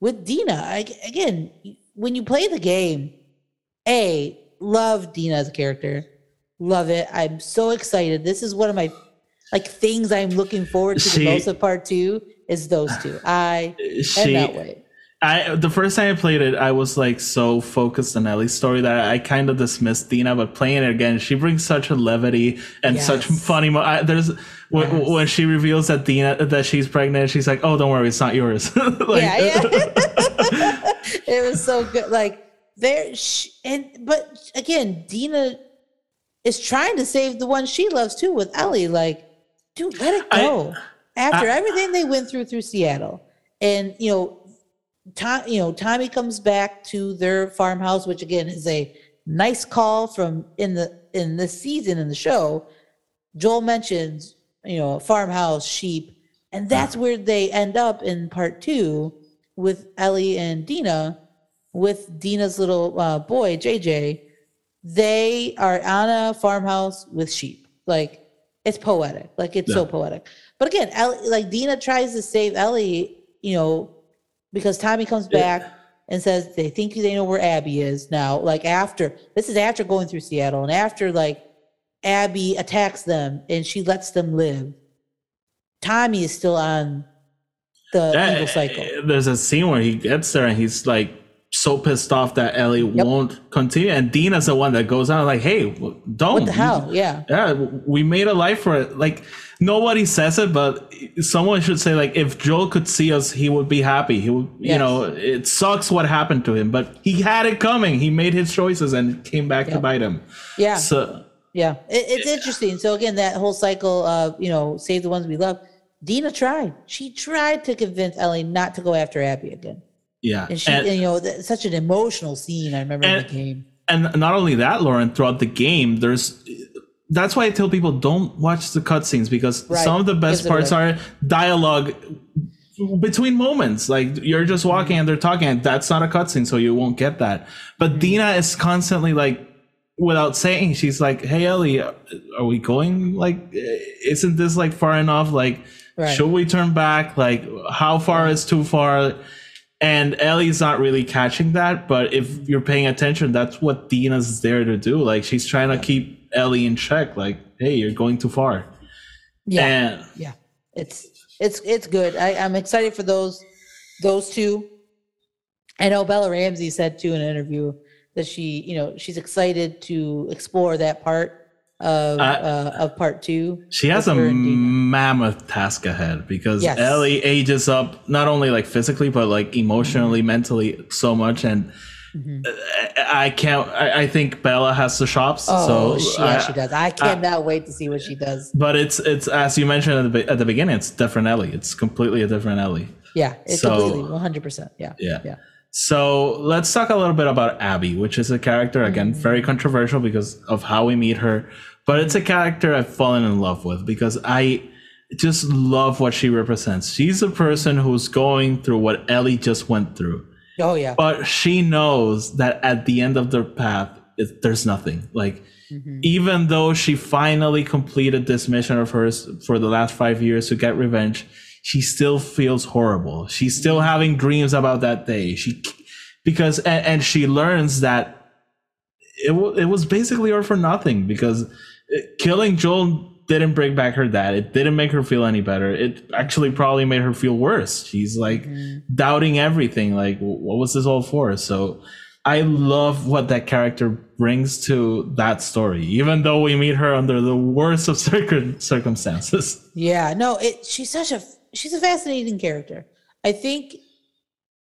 with dina. I, again when you play the game a love dina as a character. Love it. I'm so excited. This is one of my like things i'm looking forward to She- the most of part two is those two i <sighs> She, cannot wait I the first time I played it, I was like so focused on Ellie's story that I kind of dismissed Dina. But playing it again, she brings such a levity and such funny. Mo- I, there's when, Yes. when she reveals that Dina that she's pregnant, she's like, "Oh, don't worry, it's not yours." <laughs> like, yeah, yeah. <laughs> it was so good. Like there, sh- and but again, Dina is trying to save the one she loves too with Ellie. Like, dude, let it I- go. After I- everything they went through through Seattle, and you know, Tom, you know, Tommy comes back to their farmhouse, which again is a nice call from in the in this season in the show. Joel mentions, you know, farmhouse, sheep, and that's where they end up in part two with Ellie and Dina, with Dina's little uh, boy JJ. They are on a farmhouse with sheep. Like it's poetic. Like it's so poetic. But again, Ellie, like Dina tries to save Ellie, you know, because Tommy comes Yeah. back and says they think they know where Abby is now. Like after this is after going through Seattle and after like Abby attacks them and she lets them live. Tommy is still on the Yeah, evil cycle. Eh, there's a scene where he gets there and he's like so pissed off that Ellie won't continue, and Dina's the one that goes out like, "Hey, don't." What the hell? Yeah. Yeah, we made a life for it. Like nobody says it, but someone should say like, if Joel could see us, he would be happy. He would, you know, it sucks what happened to him, but he had it coming. He made his choices and came back to bite him. Yeah. So Yeah, it, it's interesting. So again, that whole cycle of you know save the ones we love. Dina tried. She tried to convince Ellie not to go after Abby again, yeah, and she, and, and, you know, such an emotional scene. I remember in And- the game. and not only that, Lauren, throughout the game, there's. That's why I tell people don't watch the cutscenes because Right. some of the best parts are dialogue between moments. Like you're just walking and they're talking, and that's not a cutscene, so you won't get that. But Mm-hmm. Dina is constantly like, without saying, she's like, "Hey Ellie, are we going? Like, isn't this like far enough? Like, Right. should we turn back? Like, how far is too far?" And Ellie's not really catching that, but if mm-hmm. you're paying attention, that's what Dina's there to do. Like, she's trying to keep Ellie in check. Like, hey, you're going too far. Yeah, And yeah, it's it's it's good. I, I'm excited for those those two. I know Bella Ramsey said too in an interview that she, you know, she's excited to explore that part of I- uh, of part two. She has a her and Dina. mammoth task ahead because Yes. Ellie ages up not only like physically but like emotionally, mentally so much, and Mm-hmm. I, I can't. I, I think Bella has the shops. Oh, so she, I- yeah, she does. I cannot wait to see what she does. But it's it's as you mentioned at the at the beginning, it's different Ellie. It's completely a different Ellie. Yeah, it's So- completely 100%. Yeah. Yeah. Yeah. So let's talk a little bit about Abby, which is a character again Mm-hmm. very controversial because of how we meet her, but it's a character I've fallen in love with because I just love what she represents. She's a person who's going through what Ellie just went through, Oh, yeah. but she knows that at the end of the path, it, there's nothing. Like even though she finally completed this mission of hers for the last five years to get revenge, she still feels horrible. She's still mm-hmm. having dreams about that day. She because and, and she learns that it w- it was basically all for nothing because it- killing Joel didn't bring back her dad. It didn't make her feel any better. It actually probably made her feel worse. She's like mm-hmm. doubting everything. Like, what was this all for? So, I love what that character brings to that story, even though we meet her under the worst of <laughs> circum- circumstances. Yeah, no, it she's such a she's a fascinating character. I think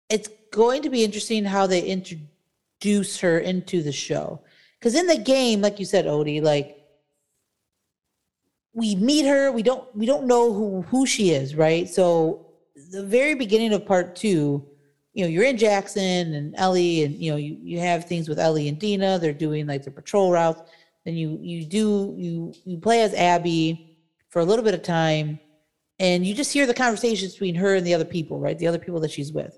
it's going to be interesting how they introduce her into the show. Cuz in the game, like you said, Odie, like we meet her, we don't we don't know who who she is, right? So the very beginning of part 2, you know, you're in Jackson and Ellie and you know, you you have things with Ellie and Dina, they're doing like their patrol routes. Then you you do you you play as Abby for a little bit of time and you just hear the conversations between her and the other people, right? The other people that she's with.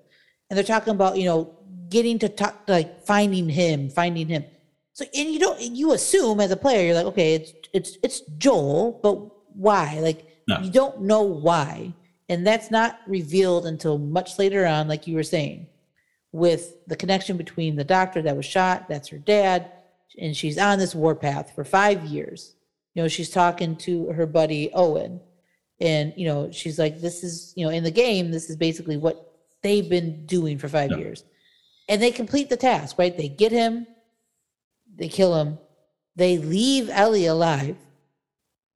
And they're talking about, you know, getting to talk, like finding him, finding him. So, and you don't, you assume as a player, you're like, okay, it's, it's, it's Joel, but why? Like, No. you don't know why. And that's not revealed until much later on, like you were saying, with the connection between the doctor that was shot, that's her dad, and she's on this warpath for five years. You know, she's talking to her buddy Owen, and you know, she's like, "This is, you know, in the game, this is basically what they've been doing for five Yeah. years. And they complete the task, right? They get him, they kill him, they leave Ellie alive.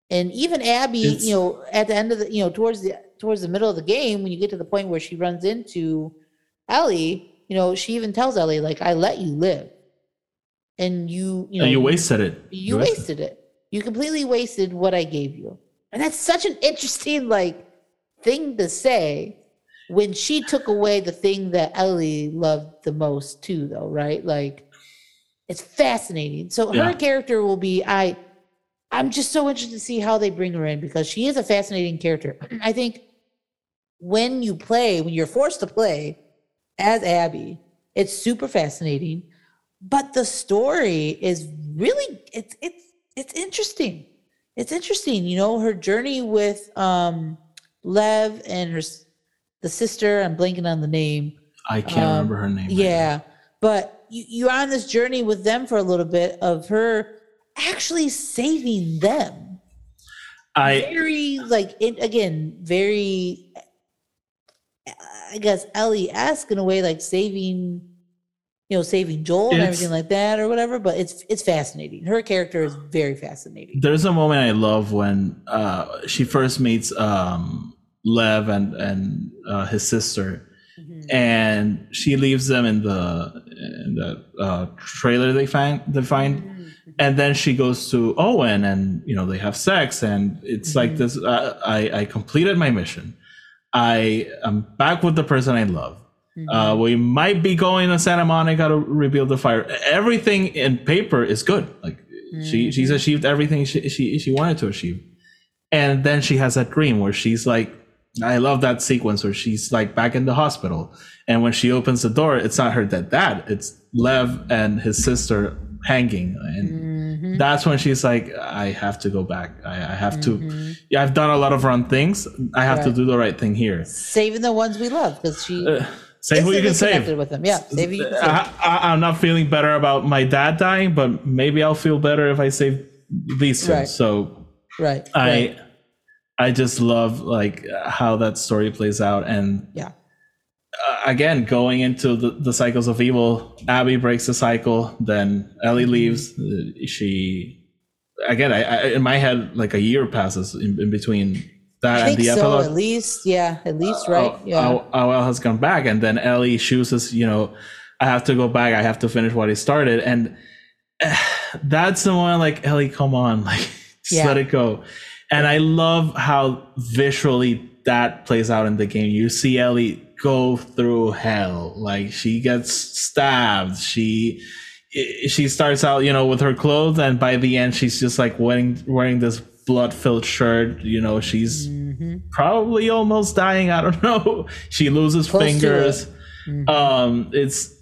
And even Abby, It's- you know, at the end of the, you know, towards the towards the middle of the game, when you get to the point where she runs into Ellie, you know, she even tells Ellie, like, I let you live. And you, you know, And you wasted it. you wasted it. You completely wasted what I gave you. And that's such an interesting like thing to say when she took away the thing that Ellie loved the most too though, right? Like it's fascinating. So Yeah. her character will be I I'm just so interested to see how they bring her in because she is a fascinating character. <clears throat> I think when you play, when you're forced to play as Abby, it's super fascinating. But the story is really it's it's it's interesting. It's interesting, you know, her journey with um Lev and her the sister, I'm blanking on the name. I can't Um, remember her name. right Yeah. But you, you're on this journey with them for a little bit of her actually saving them. I very like it again very i guess ellie-esque in a way like saving you know saving joel and everything like that or whatever but it's it's fascinating her character is very fascinating there's a moment I love when uh, she first meets um, Lev and and uh, his sister, Mhm. and she leaves them in the in the uh, trailer they find they find, Mhm. and then she goes to Owen and you know they have sex and it's like Mhm. this. Uh, I I completed my mission. I am back with the person I love. Uh, we might be going to Santa Monica to rebuild the fire. Everything in paper is good. Like she she's achieved everything she, she she wanted to achieve, and then she has that dream where she's like, I love that sequence where she's like back in the hospital, and when she opens the door, it's not her dead dad. It's Lev and his sister hanging, and Mhm. that's when she's like, I have to go back. I, I have to. Yeah, I've done a lot of wrong things. I have to do the right thing here. saving the ones we love because she Uh, say who you can save. with them yeah saving you save. I, I, I'm not feeling better about my dad dying, but maybe I'll feel better if I save these two. Right. So right I, right. I just love like how that story plays out, and yeah uh, again, going into the, the cycles of evil, Abby breaks the cycle, then Ellie Mm-hmm. leaves. Uh, She again, I, I in my head, like a year passes in, in between that i think the so at least yeah at least right Oh, yeah oh, oh, has come back, and then Ellie chooses, you know, I have to go back. I have to finish what he started, and eh, <sighs> that's the one. Like Ellie, come on, <laughs> like just Yeah. let it go. And I love how visually that plays out in the game. You see Ellie go through hell, like she gets stabbed. She she starts out, you know, with her clothes, and by the end, she's just like wearing wearing this blood-filled shirt. You know, she's Mhm. probably almost dying. I don't <laughs> know. She loses Close fingers. it. Mhm. Um, it's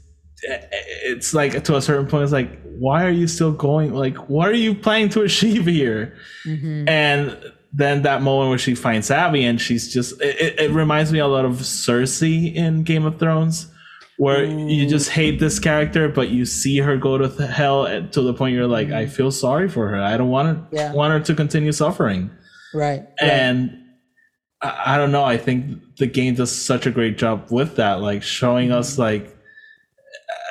it's like to a certain point, it's like, why are you still going? Like, what are you planning to achieve here? Mhm. And then that moment where she finds Abby, and she's just it, it- it reminds me a lot of Cersei in Game of Thrones. Where you mm. just hate this character, but you see her go to hell to the point you're like, I mm. feel sorry for her. I don't want to Yeah. want her to continue suffering right right. and I, I don't know i think the game does such a great job with that like showing us mm. like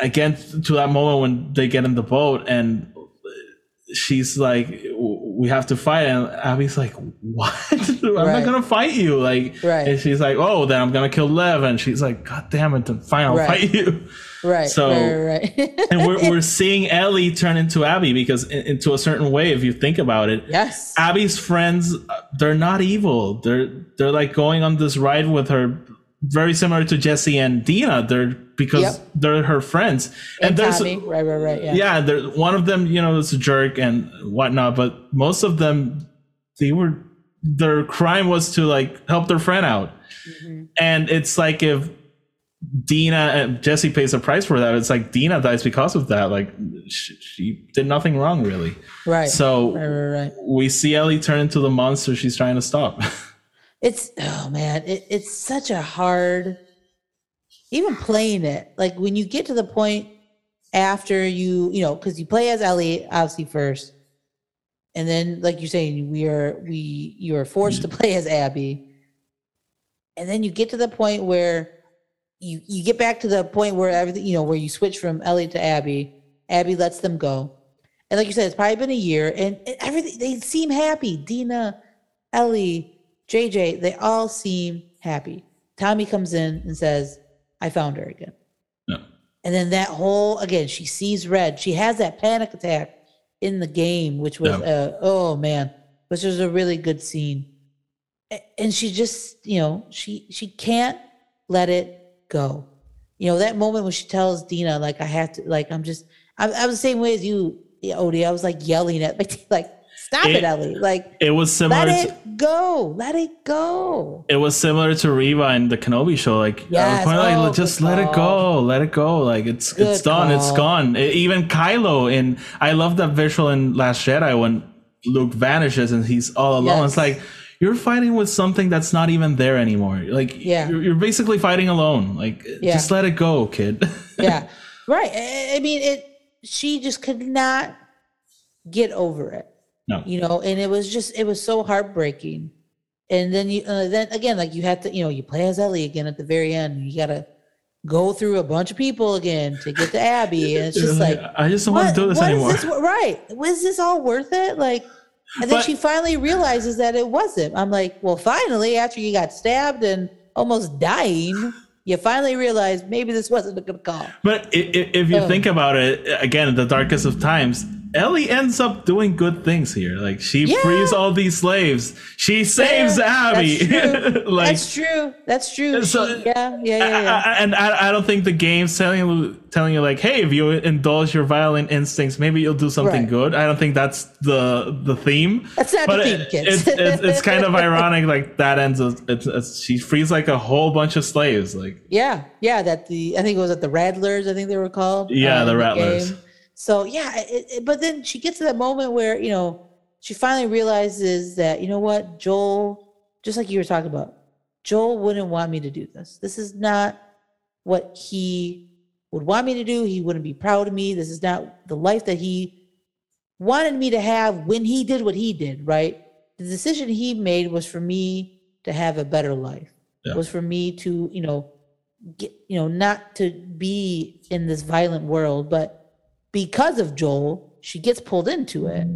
again to that moment when they get in the boat and she's like we have to fight and abby's like what <laughs> i'm Right. not gonna fight you like Right. and she's like oh then i'm gonna kill lev and she's like god damn it then fine i'll Right. fight you right so- right, right. <laughs> and we're, we're seeing ellie turn into abby because in, into a certain way if you think about it yes Abby's friends, they're not evil. They're they're like going on this ride with her, very similar to Jesse and Dina. They're because Yep. they're her friends, and, and there's Tommy. right right right yeah yeah, there one of them, you know, is a jerk and whatnot, but most of them, they were their crime was to like help their friend out, Mhm. and it's like if Dina and Jesse pays a price for that, it's like Dina dies because of that. Like she, she did nothing wrong really. right So right right right we see Ellie turn into the monster she's trying to stop. <laughs> It's oh man, it, it's such a hard even playing it. Like when you get to the point after you, you know, because you play as Ellie obviously first, and then like you're saying, we are we you are forced to mm. play as Abby, and then you get to the point where you you get back to the point where everything you know where you switch from Ellie to Abby. Abby lets them go, and like you said, it's probably been a year, and, and everything they seem happy. Dina, Ellie, JJ, they all seem happy. Tommy comes in and says, "I found her again." Yeah. And then that whole again, she sees red. She has that panic attack in the game, which was Yeah. uh, oh man, which was a really good scene. And she just, you know, she she can't let it go. You know, that moment when she tells Dina, like, I have to, like, I'm just, I, I was the same way as you, Odie. I was like yelling at, <laughs> like, like stop it, It- Ellie. Like, It was similar. let to, it go. Let it go. it was similar to Reva in the Kenobi show. Like, Yes. was like, Oh, just let it go, let it go. Like, it's it's Good done, It's gone. E- even Kylo in, I love that visual in Last Jedi when Luke vanishes and he's all alone. Yes. It's like you're fighting with something that's not even there anymore. Like, Yeah. you're, you're basically fighting alone. Like, Yeah. just let it go, kid. <laughs> yeah right I, I mean it she just could not get over it no, you know and it was just it was so heartbreaking. And then you uh, then again like you have to you know you play as ellie again at the very end you gotta go through a bunch of people again to get to abby and it's just like I just don't want to do this what is anymore. this right was this all worth it? Like and then But- she finally realizes that it wasn't. I'm like well finally after you got stabbed and almost dying you finally realize maybe this wasn't a good call. But i- i- if you Oh. think about it, again, the darkest of times, Ellie ends up doing good things here. Like she Yeah. frees all these slaves. She saves Yeah, Abby. <laughs> That's true. like that's true. That's true. So- She- yeah, yeah, yeah, yeah. I- and I, I don't think the game's telling you telling you like, hey, if you indulge your violent instincts, maybe you'll do something Right. good. I don't think that's the the theme. That's not the But theme, it- kids. It's, it's, it's kind of <laughs> ironic. Like that ends. It's, it's, it's she frees like a whole bunch of slaves. Like yeah, yeah. That the I think it was at the Rattlers. I think they were called. Yeah, uh, the Rattlers. game. So yeah, it, it- but then she gets to that moment where you know she finally realizes that you know what Joel, just like you were talking about, Joel wouldn't want me to do this. This is not what he would want me to do. He wouldn't be proud of me. This is not the life that he wanted me to have when he did what he did, right? The decision he made was for me to have a better life. Yeah. Was for me to, you know, get, you know, not to be in this violent world, but because of Joel, she gets pulled into it.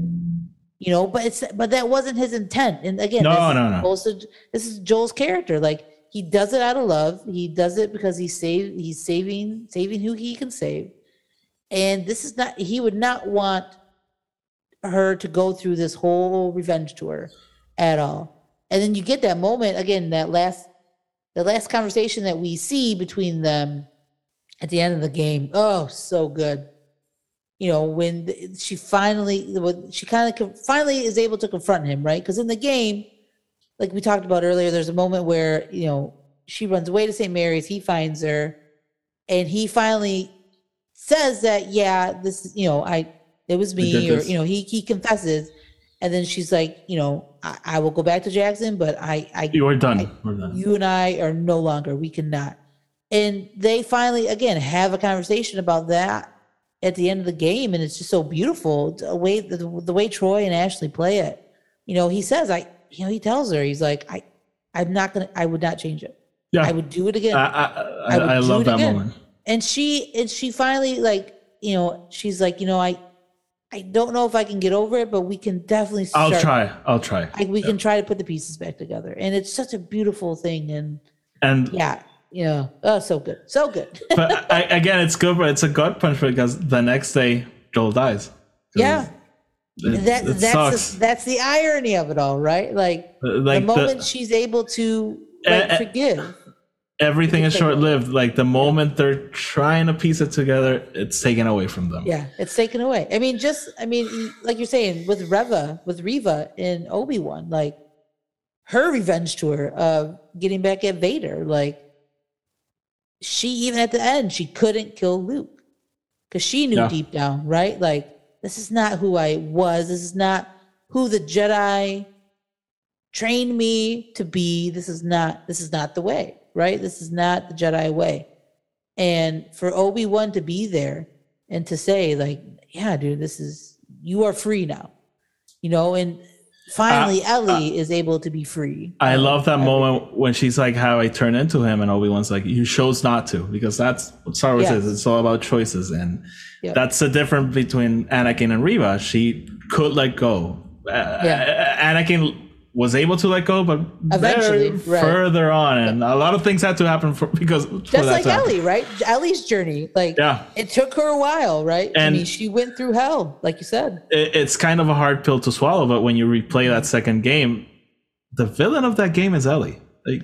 You know, but it's but that wasn't his intent. And again, No, this is no, no. Joel's- this is Joel's character. Like he does it out of love. He does it because he's save he's saving saving who he can save. And this is not he would not want her to go through this whole revenge tour at all. And then you get that moment again, that last the last conversation that we see between them at the end of the game. Oh, so good. You know, when th- she finally, when she kind of finally is able to confront him, right? Because in the game, like we talked about earlier, there's a moment where, you know, she runs away to St. Mary's, he finds her, and he finally says that, yeah, this you know, I, it was me, or, you know, he, he confesses. And then she's like, you know, I, I will go back to Jackson, but I, I, you are done. I- We're done. you and I are no longer, we cannot. And they finally, again, have a conversation about that at the end of the game. And it's just so beautiful. The way, the, the way Troy and Ashley play it. You know, he says, I, you know, he tells her, he's like, I, I'm not going to, I would not change it. yeah, I would do it again. I, I, I, I I love that again. moment. and she, and she finally like, you know, she's like, you know, I, I don't know if I can get over it, but we can definitely I'll try. I'll try. I, we can try to put the pieces back together. And it's such a beautiful thing. And And yeah, yeah. Oh, so good. So good. <laughs> but I, again, it's good, but it's a gut punch because the next day Joel dies. yeah. It, That it that's the, that's the irony of it all, right? Like, like the moment the, she's able to like, eh, forgive. everything is short lived. Like the moment they're trying to piece it together, it's taken away from them. Yeah, it's taken away. I mean, just I mean, like you're saying with Reva, with Reva in Obi Wan, like her revenge tour of getting back at Vader, like she even at the end she couldn't kill Luke because she knew Yeah. deep down, right? Like this is not who I was. This is not who the Jedi trained me to be. This is not. This is not the way, right? This is not the Jedi way. And for Obi Wan to be there and to say, like, yeah, dude, this is you are free now, you know. And finally Ellie is able to be free. I love that moment when she's like, "How I turn into him," and Obi Wan's like, "You chose not to," because that's what Star Wars Yes. is. It's all about choices, and Yep. that's the difference between Anakin and Reva. She could let go. Uh, Yeah. Anakin was able to let go, but Eventually, right. further on, and a lot of things had to happen for <laughs> because for Just that like happen. Ellie, right? Ellie's journey. Like Yeah. it took her a while, right? I And- mean, she went through hell, like you said. it- it's kind of a hard pill to swallow, but when you replay that second game, the villain of that game is Ellie. Like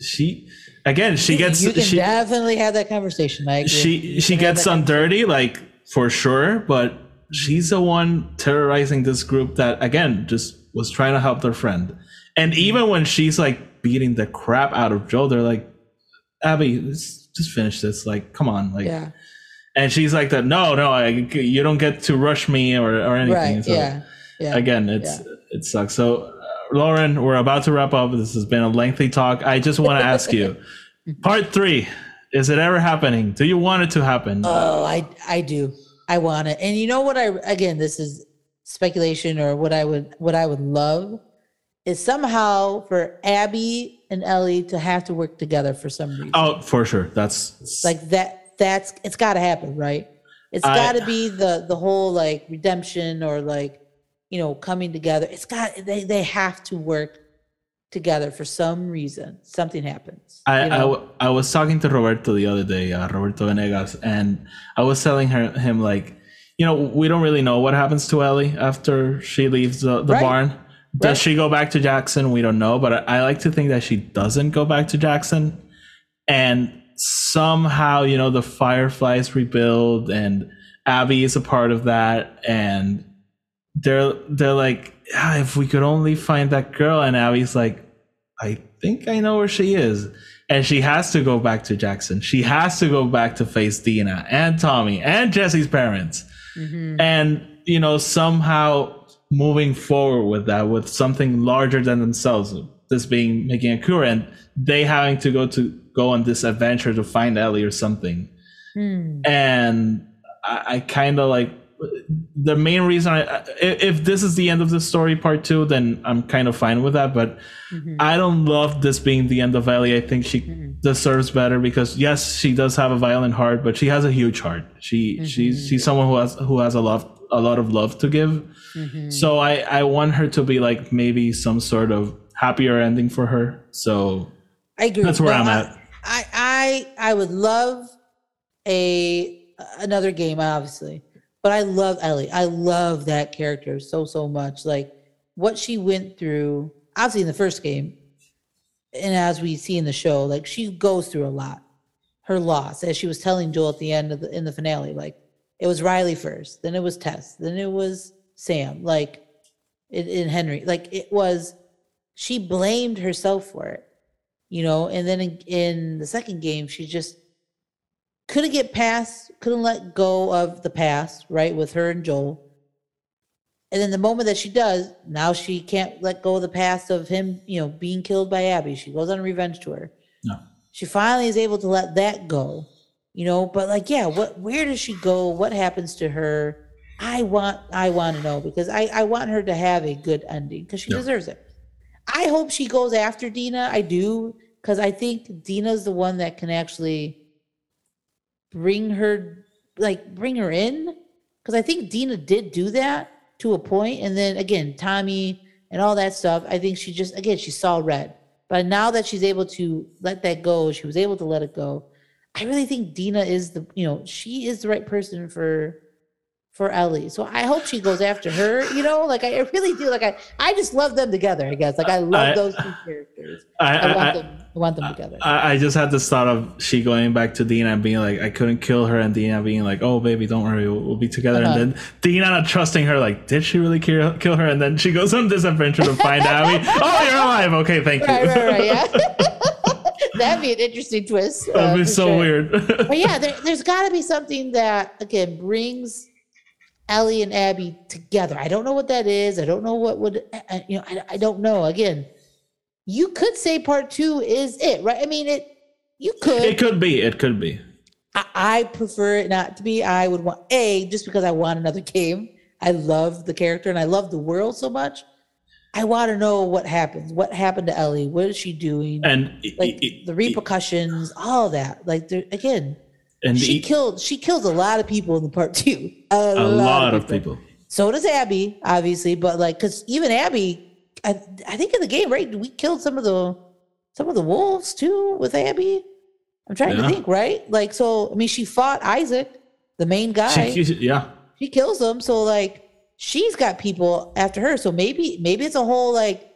she, again, she gets you can she definitely have that conversation. I agree. she she gets done dirty, like for sure, but she's the one terrorizing this group that again just was trying to help their friend. And even when she's like beating the crap out of Joel, they're like, Abby, let's just finish this. Like, come on, like. Yeah. And she's like that. No, no, I, you don't get to rush me or or anything. Right. So, yeah. Yeah. again it's it sucks so uh, lauren we're about to wrap up this has been a lengthy talk i just want to <laughs> ask you part three is it ever happening do you want it to happen Oh, I I do. I want it. And you know what I again, this is speculation or what I would what I would love is somehow for Abby and Ellie to have to work together for some reason. oh for sure that's Like that that's it's got to happen, right? It's got to be the the whole like redemption or like you know coming together. It's got they they have to work together for some reason. Something happens. I, you I, was talking to Roberto the other day, uh, Roberto Venegas, and I was telling her him like, you know, we don't really know what happens to Ellie after she leaves the, the Right. barn. Does Right. she go back to Jackson? We don't know, but I, I like to think that she doesn't go back to Jackson, and somehow you know the Fireflies rebuild, and Abby is a part of that, and they're they're like, ah, if we could only find that girl, and Abby's like, I think I know where she is. And she has to go back to Jackson. She has to go back to face Dina and Tommy and Jesse's parents. Mm-hmm. And, you know, somehow moving forward with that, with something larger than themselves, this being making a cure and they having to go to go on this adventure to find Ellie or something. Hmm. And I, I kind of like the main reason I, if this is the end of the story part two, then I'm kind of fine with that. But mm-hmm. I don't love this being the end of Ellie. I think she mm-hmm. deserves better because yes, she does have a violent heart, but she has a huge heart. She she's mm-hmm. she's someone who has who has a love a lot of love to give. So I I want her to be like maybe some sort of happier ending for her. So I agree. That's where No, I'm I- at. I, I I would love a another game, obviously, but I love Ellie. I love that character so so much. Like what she went through, obviously in the first game, and as we see in the show, like she goes through a lot. Her loss, as she was telling Joel at the end of the in the finale, like it was Riley first, then it was Tess, then it was Sam, like in, in Henry, like it was. She blamed herself for it you know and then in, in the second game she just couldn't get past couldn't let go of the past right with her and joel. And then the moment that she does now she can't let go of the past of him you know being killed by abby. She goes on a revenge tour no. she finally is able to let that go you know but like yeah what where does she go? What happens to her? I want i want to know because i i want her to have a good ending because she Yeah. deserves it. I hope she goes after dina. I do because i think dina's the one that can actually bring her like bring her in? Because i think dina did do that to a point and then again tommy and all that stuff i think she just again she saw red. But now that she's able to let that go she was able to let it go i really think dina is the you know she is the right person for for ellie so i hope she goes after her you know like i really do like i i just love them together i guess like i love I- those two characters I, i, I, want them i want them together I I just had this thought of she going back to Dina and being like, I couldn't kill her, and Dina being like, Oh, baby, don't worry, we'll, we'll be together. Uh-huh. And then Dina not trusting her, like, did she really kill, kill her? And then she goes on this adventure to find <laughs> Abby. Oh, you're alive. Okay, thank you. right right right yeah <laughs> that'd be an interesting twist uh, That'd be so sure. weird. but yeah, <laughs> there, there's got to be something that again brings Ellie and Abby together. I don't know what that is. I don't know what would I- you know. I, I don't know. Again, you could say part two is it, right? I mean, it. You could. it could be. It could be. I, I prefer it not to be. I would want a just because I want another game. I love the character and I love the world so much. I want to know what happens. What happened to Ellie? What is she doing? And like it- it- the repercussions, all of that. Like there again, and she the- killed she kills a lot of people in the part two. A, a lot of people. So does Abby, obviously, but like because even Abby, I, I think in the game, right? We killed some of the some of the wolves too with Abby. I'm trying Yeah. to think, right? Like so, I mean, she fought Isaac, the main guy. She- she- yeah. she kills him. So like she's got people after her. So maybe maybe it's a whole like,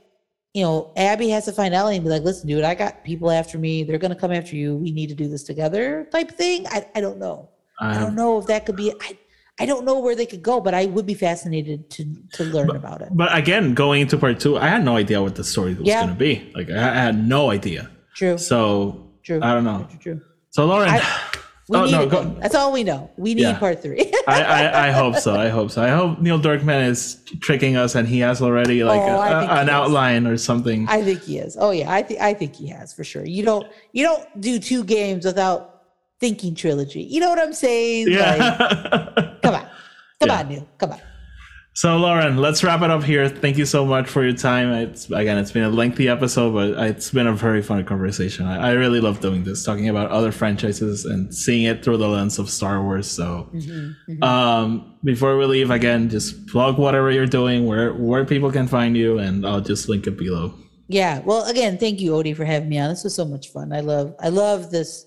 you know, Abby has to find Ellie and be like, listen, dude, I got people after me. They're gonna come after you. We need to do this together, type thing. I, I don't know. I don't know if that could be. I I don't know where they could go, but I would be fascinated to to learn about it. But again, going into part two, I had no idea what the story was Yeah. going to be. Like, I I had no idea. True. So, True. I don't know. True. True. So, Lauren, I- We Oh, need no, go- That's all we know. We need Yeah. part three. <laughs> I, I, I hope so. I hope so. I hope Neil Druckmann is tricking us and he has already like Oh, a, an outline or something. I think he is. Oh yeah, I think I think he has for sure. You don't you don't do two games without thinking trilogy. You know what I'm saying? Like, yeah. <laughs> come on, come Yeah. on, Neil, come on. So, Lauren, let's wrap it up here. Thank you so much for your time. It's again, it's been a lengthy episode, but it's been a very fun conversation. I, I really love doing this, talking about other franchises and seeing it through the lens of Star Wars. So, Mm-hmm, um, before we leave, again, just plug whatever you're doing, where where people can find you, and I'll just link it below. Yeah. Well, again, thank you, Odie, for having me on. This was so much fun. I love I love this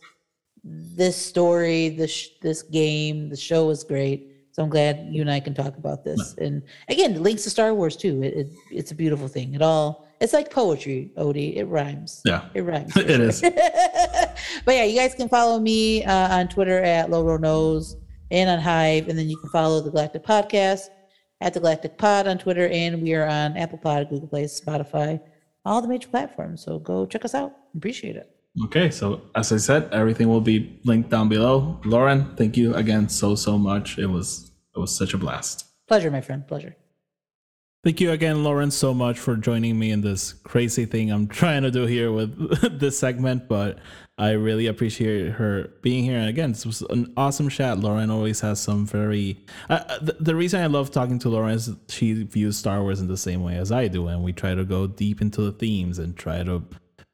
this story, this this game. The show was great. So I'm glad you and I can talk about this. And again, it links to Star Wars too. It, it it's a beautiful thing. It all it's like poetry, Odie. It rhymes. Yeah. It rhymes. <laughs> It sure. is. <laughs> but yeah, you guys can follow me uh, on Twitter at Loro Knows and on Hive, and then you can follow the Galactic Podcast at the Galactic Pod on Twitter, and we are on Apple Pod, Google Play, Spotify, all the major platforms. So go check us out. Appreciate it. Okay, so as I said, everything will be linked down below. Lauren, thank you again so so much. It was it was such a blast. Pleasure, my friend. Pleasure. Thank you again, Lauren, so much for joining me in this crazy thing I'm trying to do here with <laughs> this segment. But I really appreciate her being here. And again, this was an awesome chat. Lauren always has some very. Uh, uh, the, the reason I love talking to Lauren is she views Star Wars in the same way as I do, and we try to go deep into the themes and try to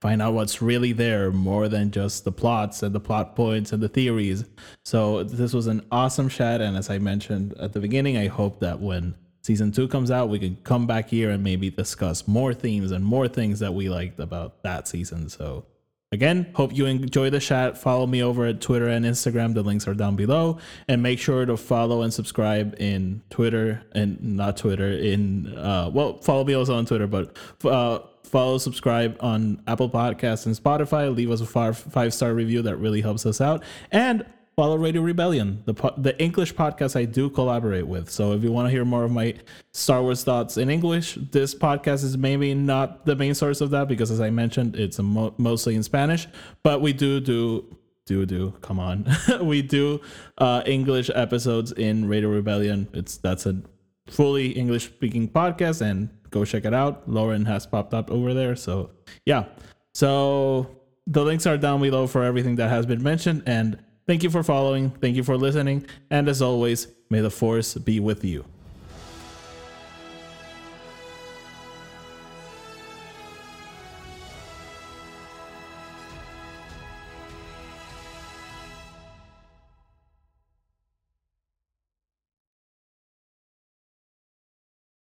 find out what's really there more than just the plots and the plot points and the theories. So this was an awesome chat, and as I mentioned at the beginning, I hope that when season two comes out, we can come back here and maybe discuss more themes and more things that we liked about that season. So again, hope you enjoy the chat. Follow me over at Twitter and Instagram. The links are down below, and make sure to follow and subscribe in Twitter and not Twitter in uh, well, follow me also on Twitter, but uh, follow, subscribe on Apple Podcasts and Spotify. Leave us a five five star review that really helps us out, and follow Radio Rebellion, the po- the English podcast I do collaborate with. So if you want to hear more of my Star Wars thoughts in English, this podcast is maybe not the main source of that because, as I mentioned, it's mo- mostly in Spanish. But we do do do do come on, <laughs> we do uh, English episodes in Radio Rebellion. It's that's a fully English speaking podcast, and go check it out. Lauren has popped up over there, so yeah. So the links are down below for everything that has been mentioned and. Thank you for following. Thank you for listening. And as always, may the force be with you.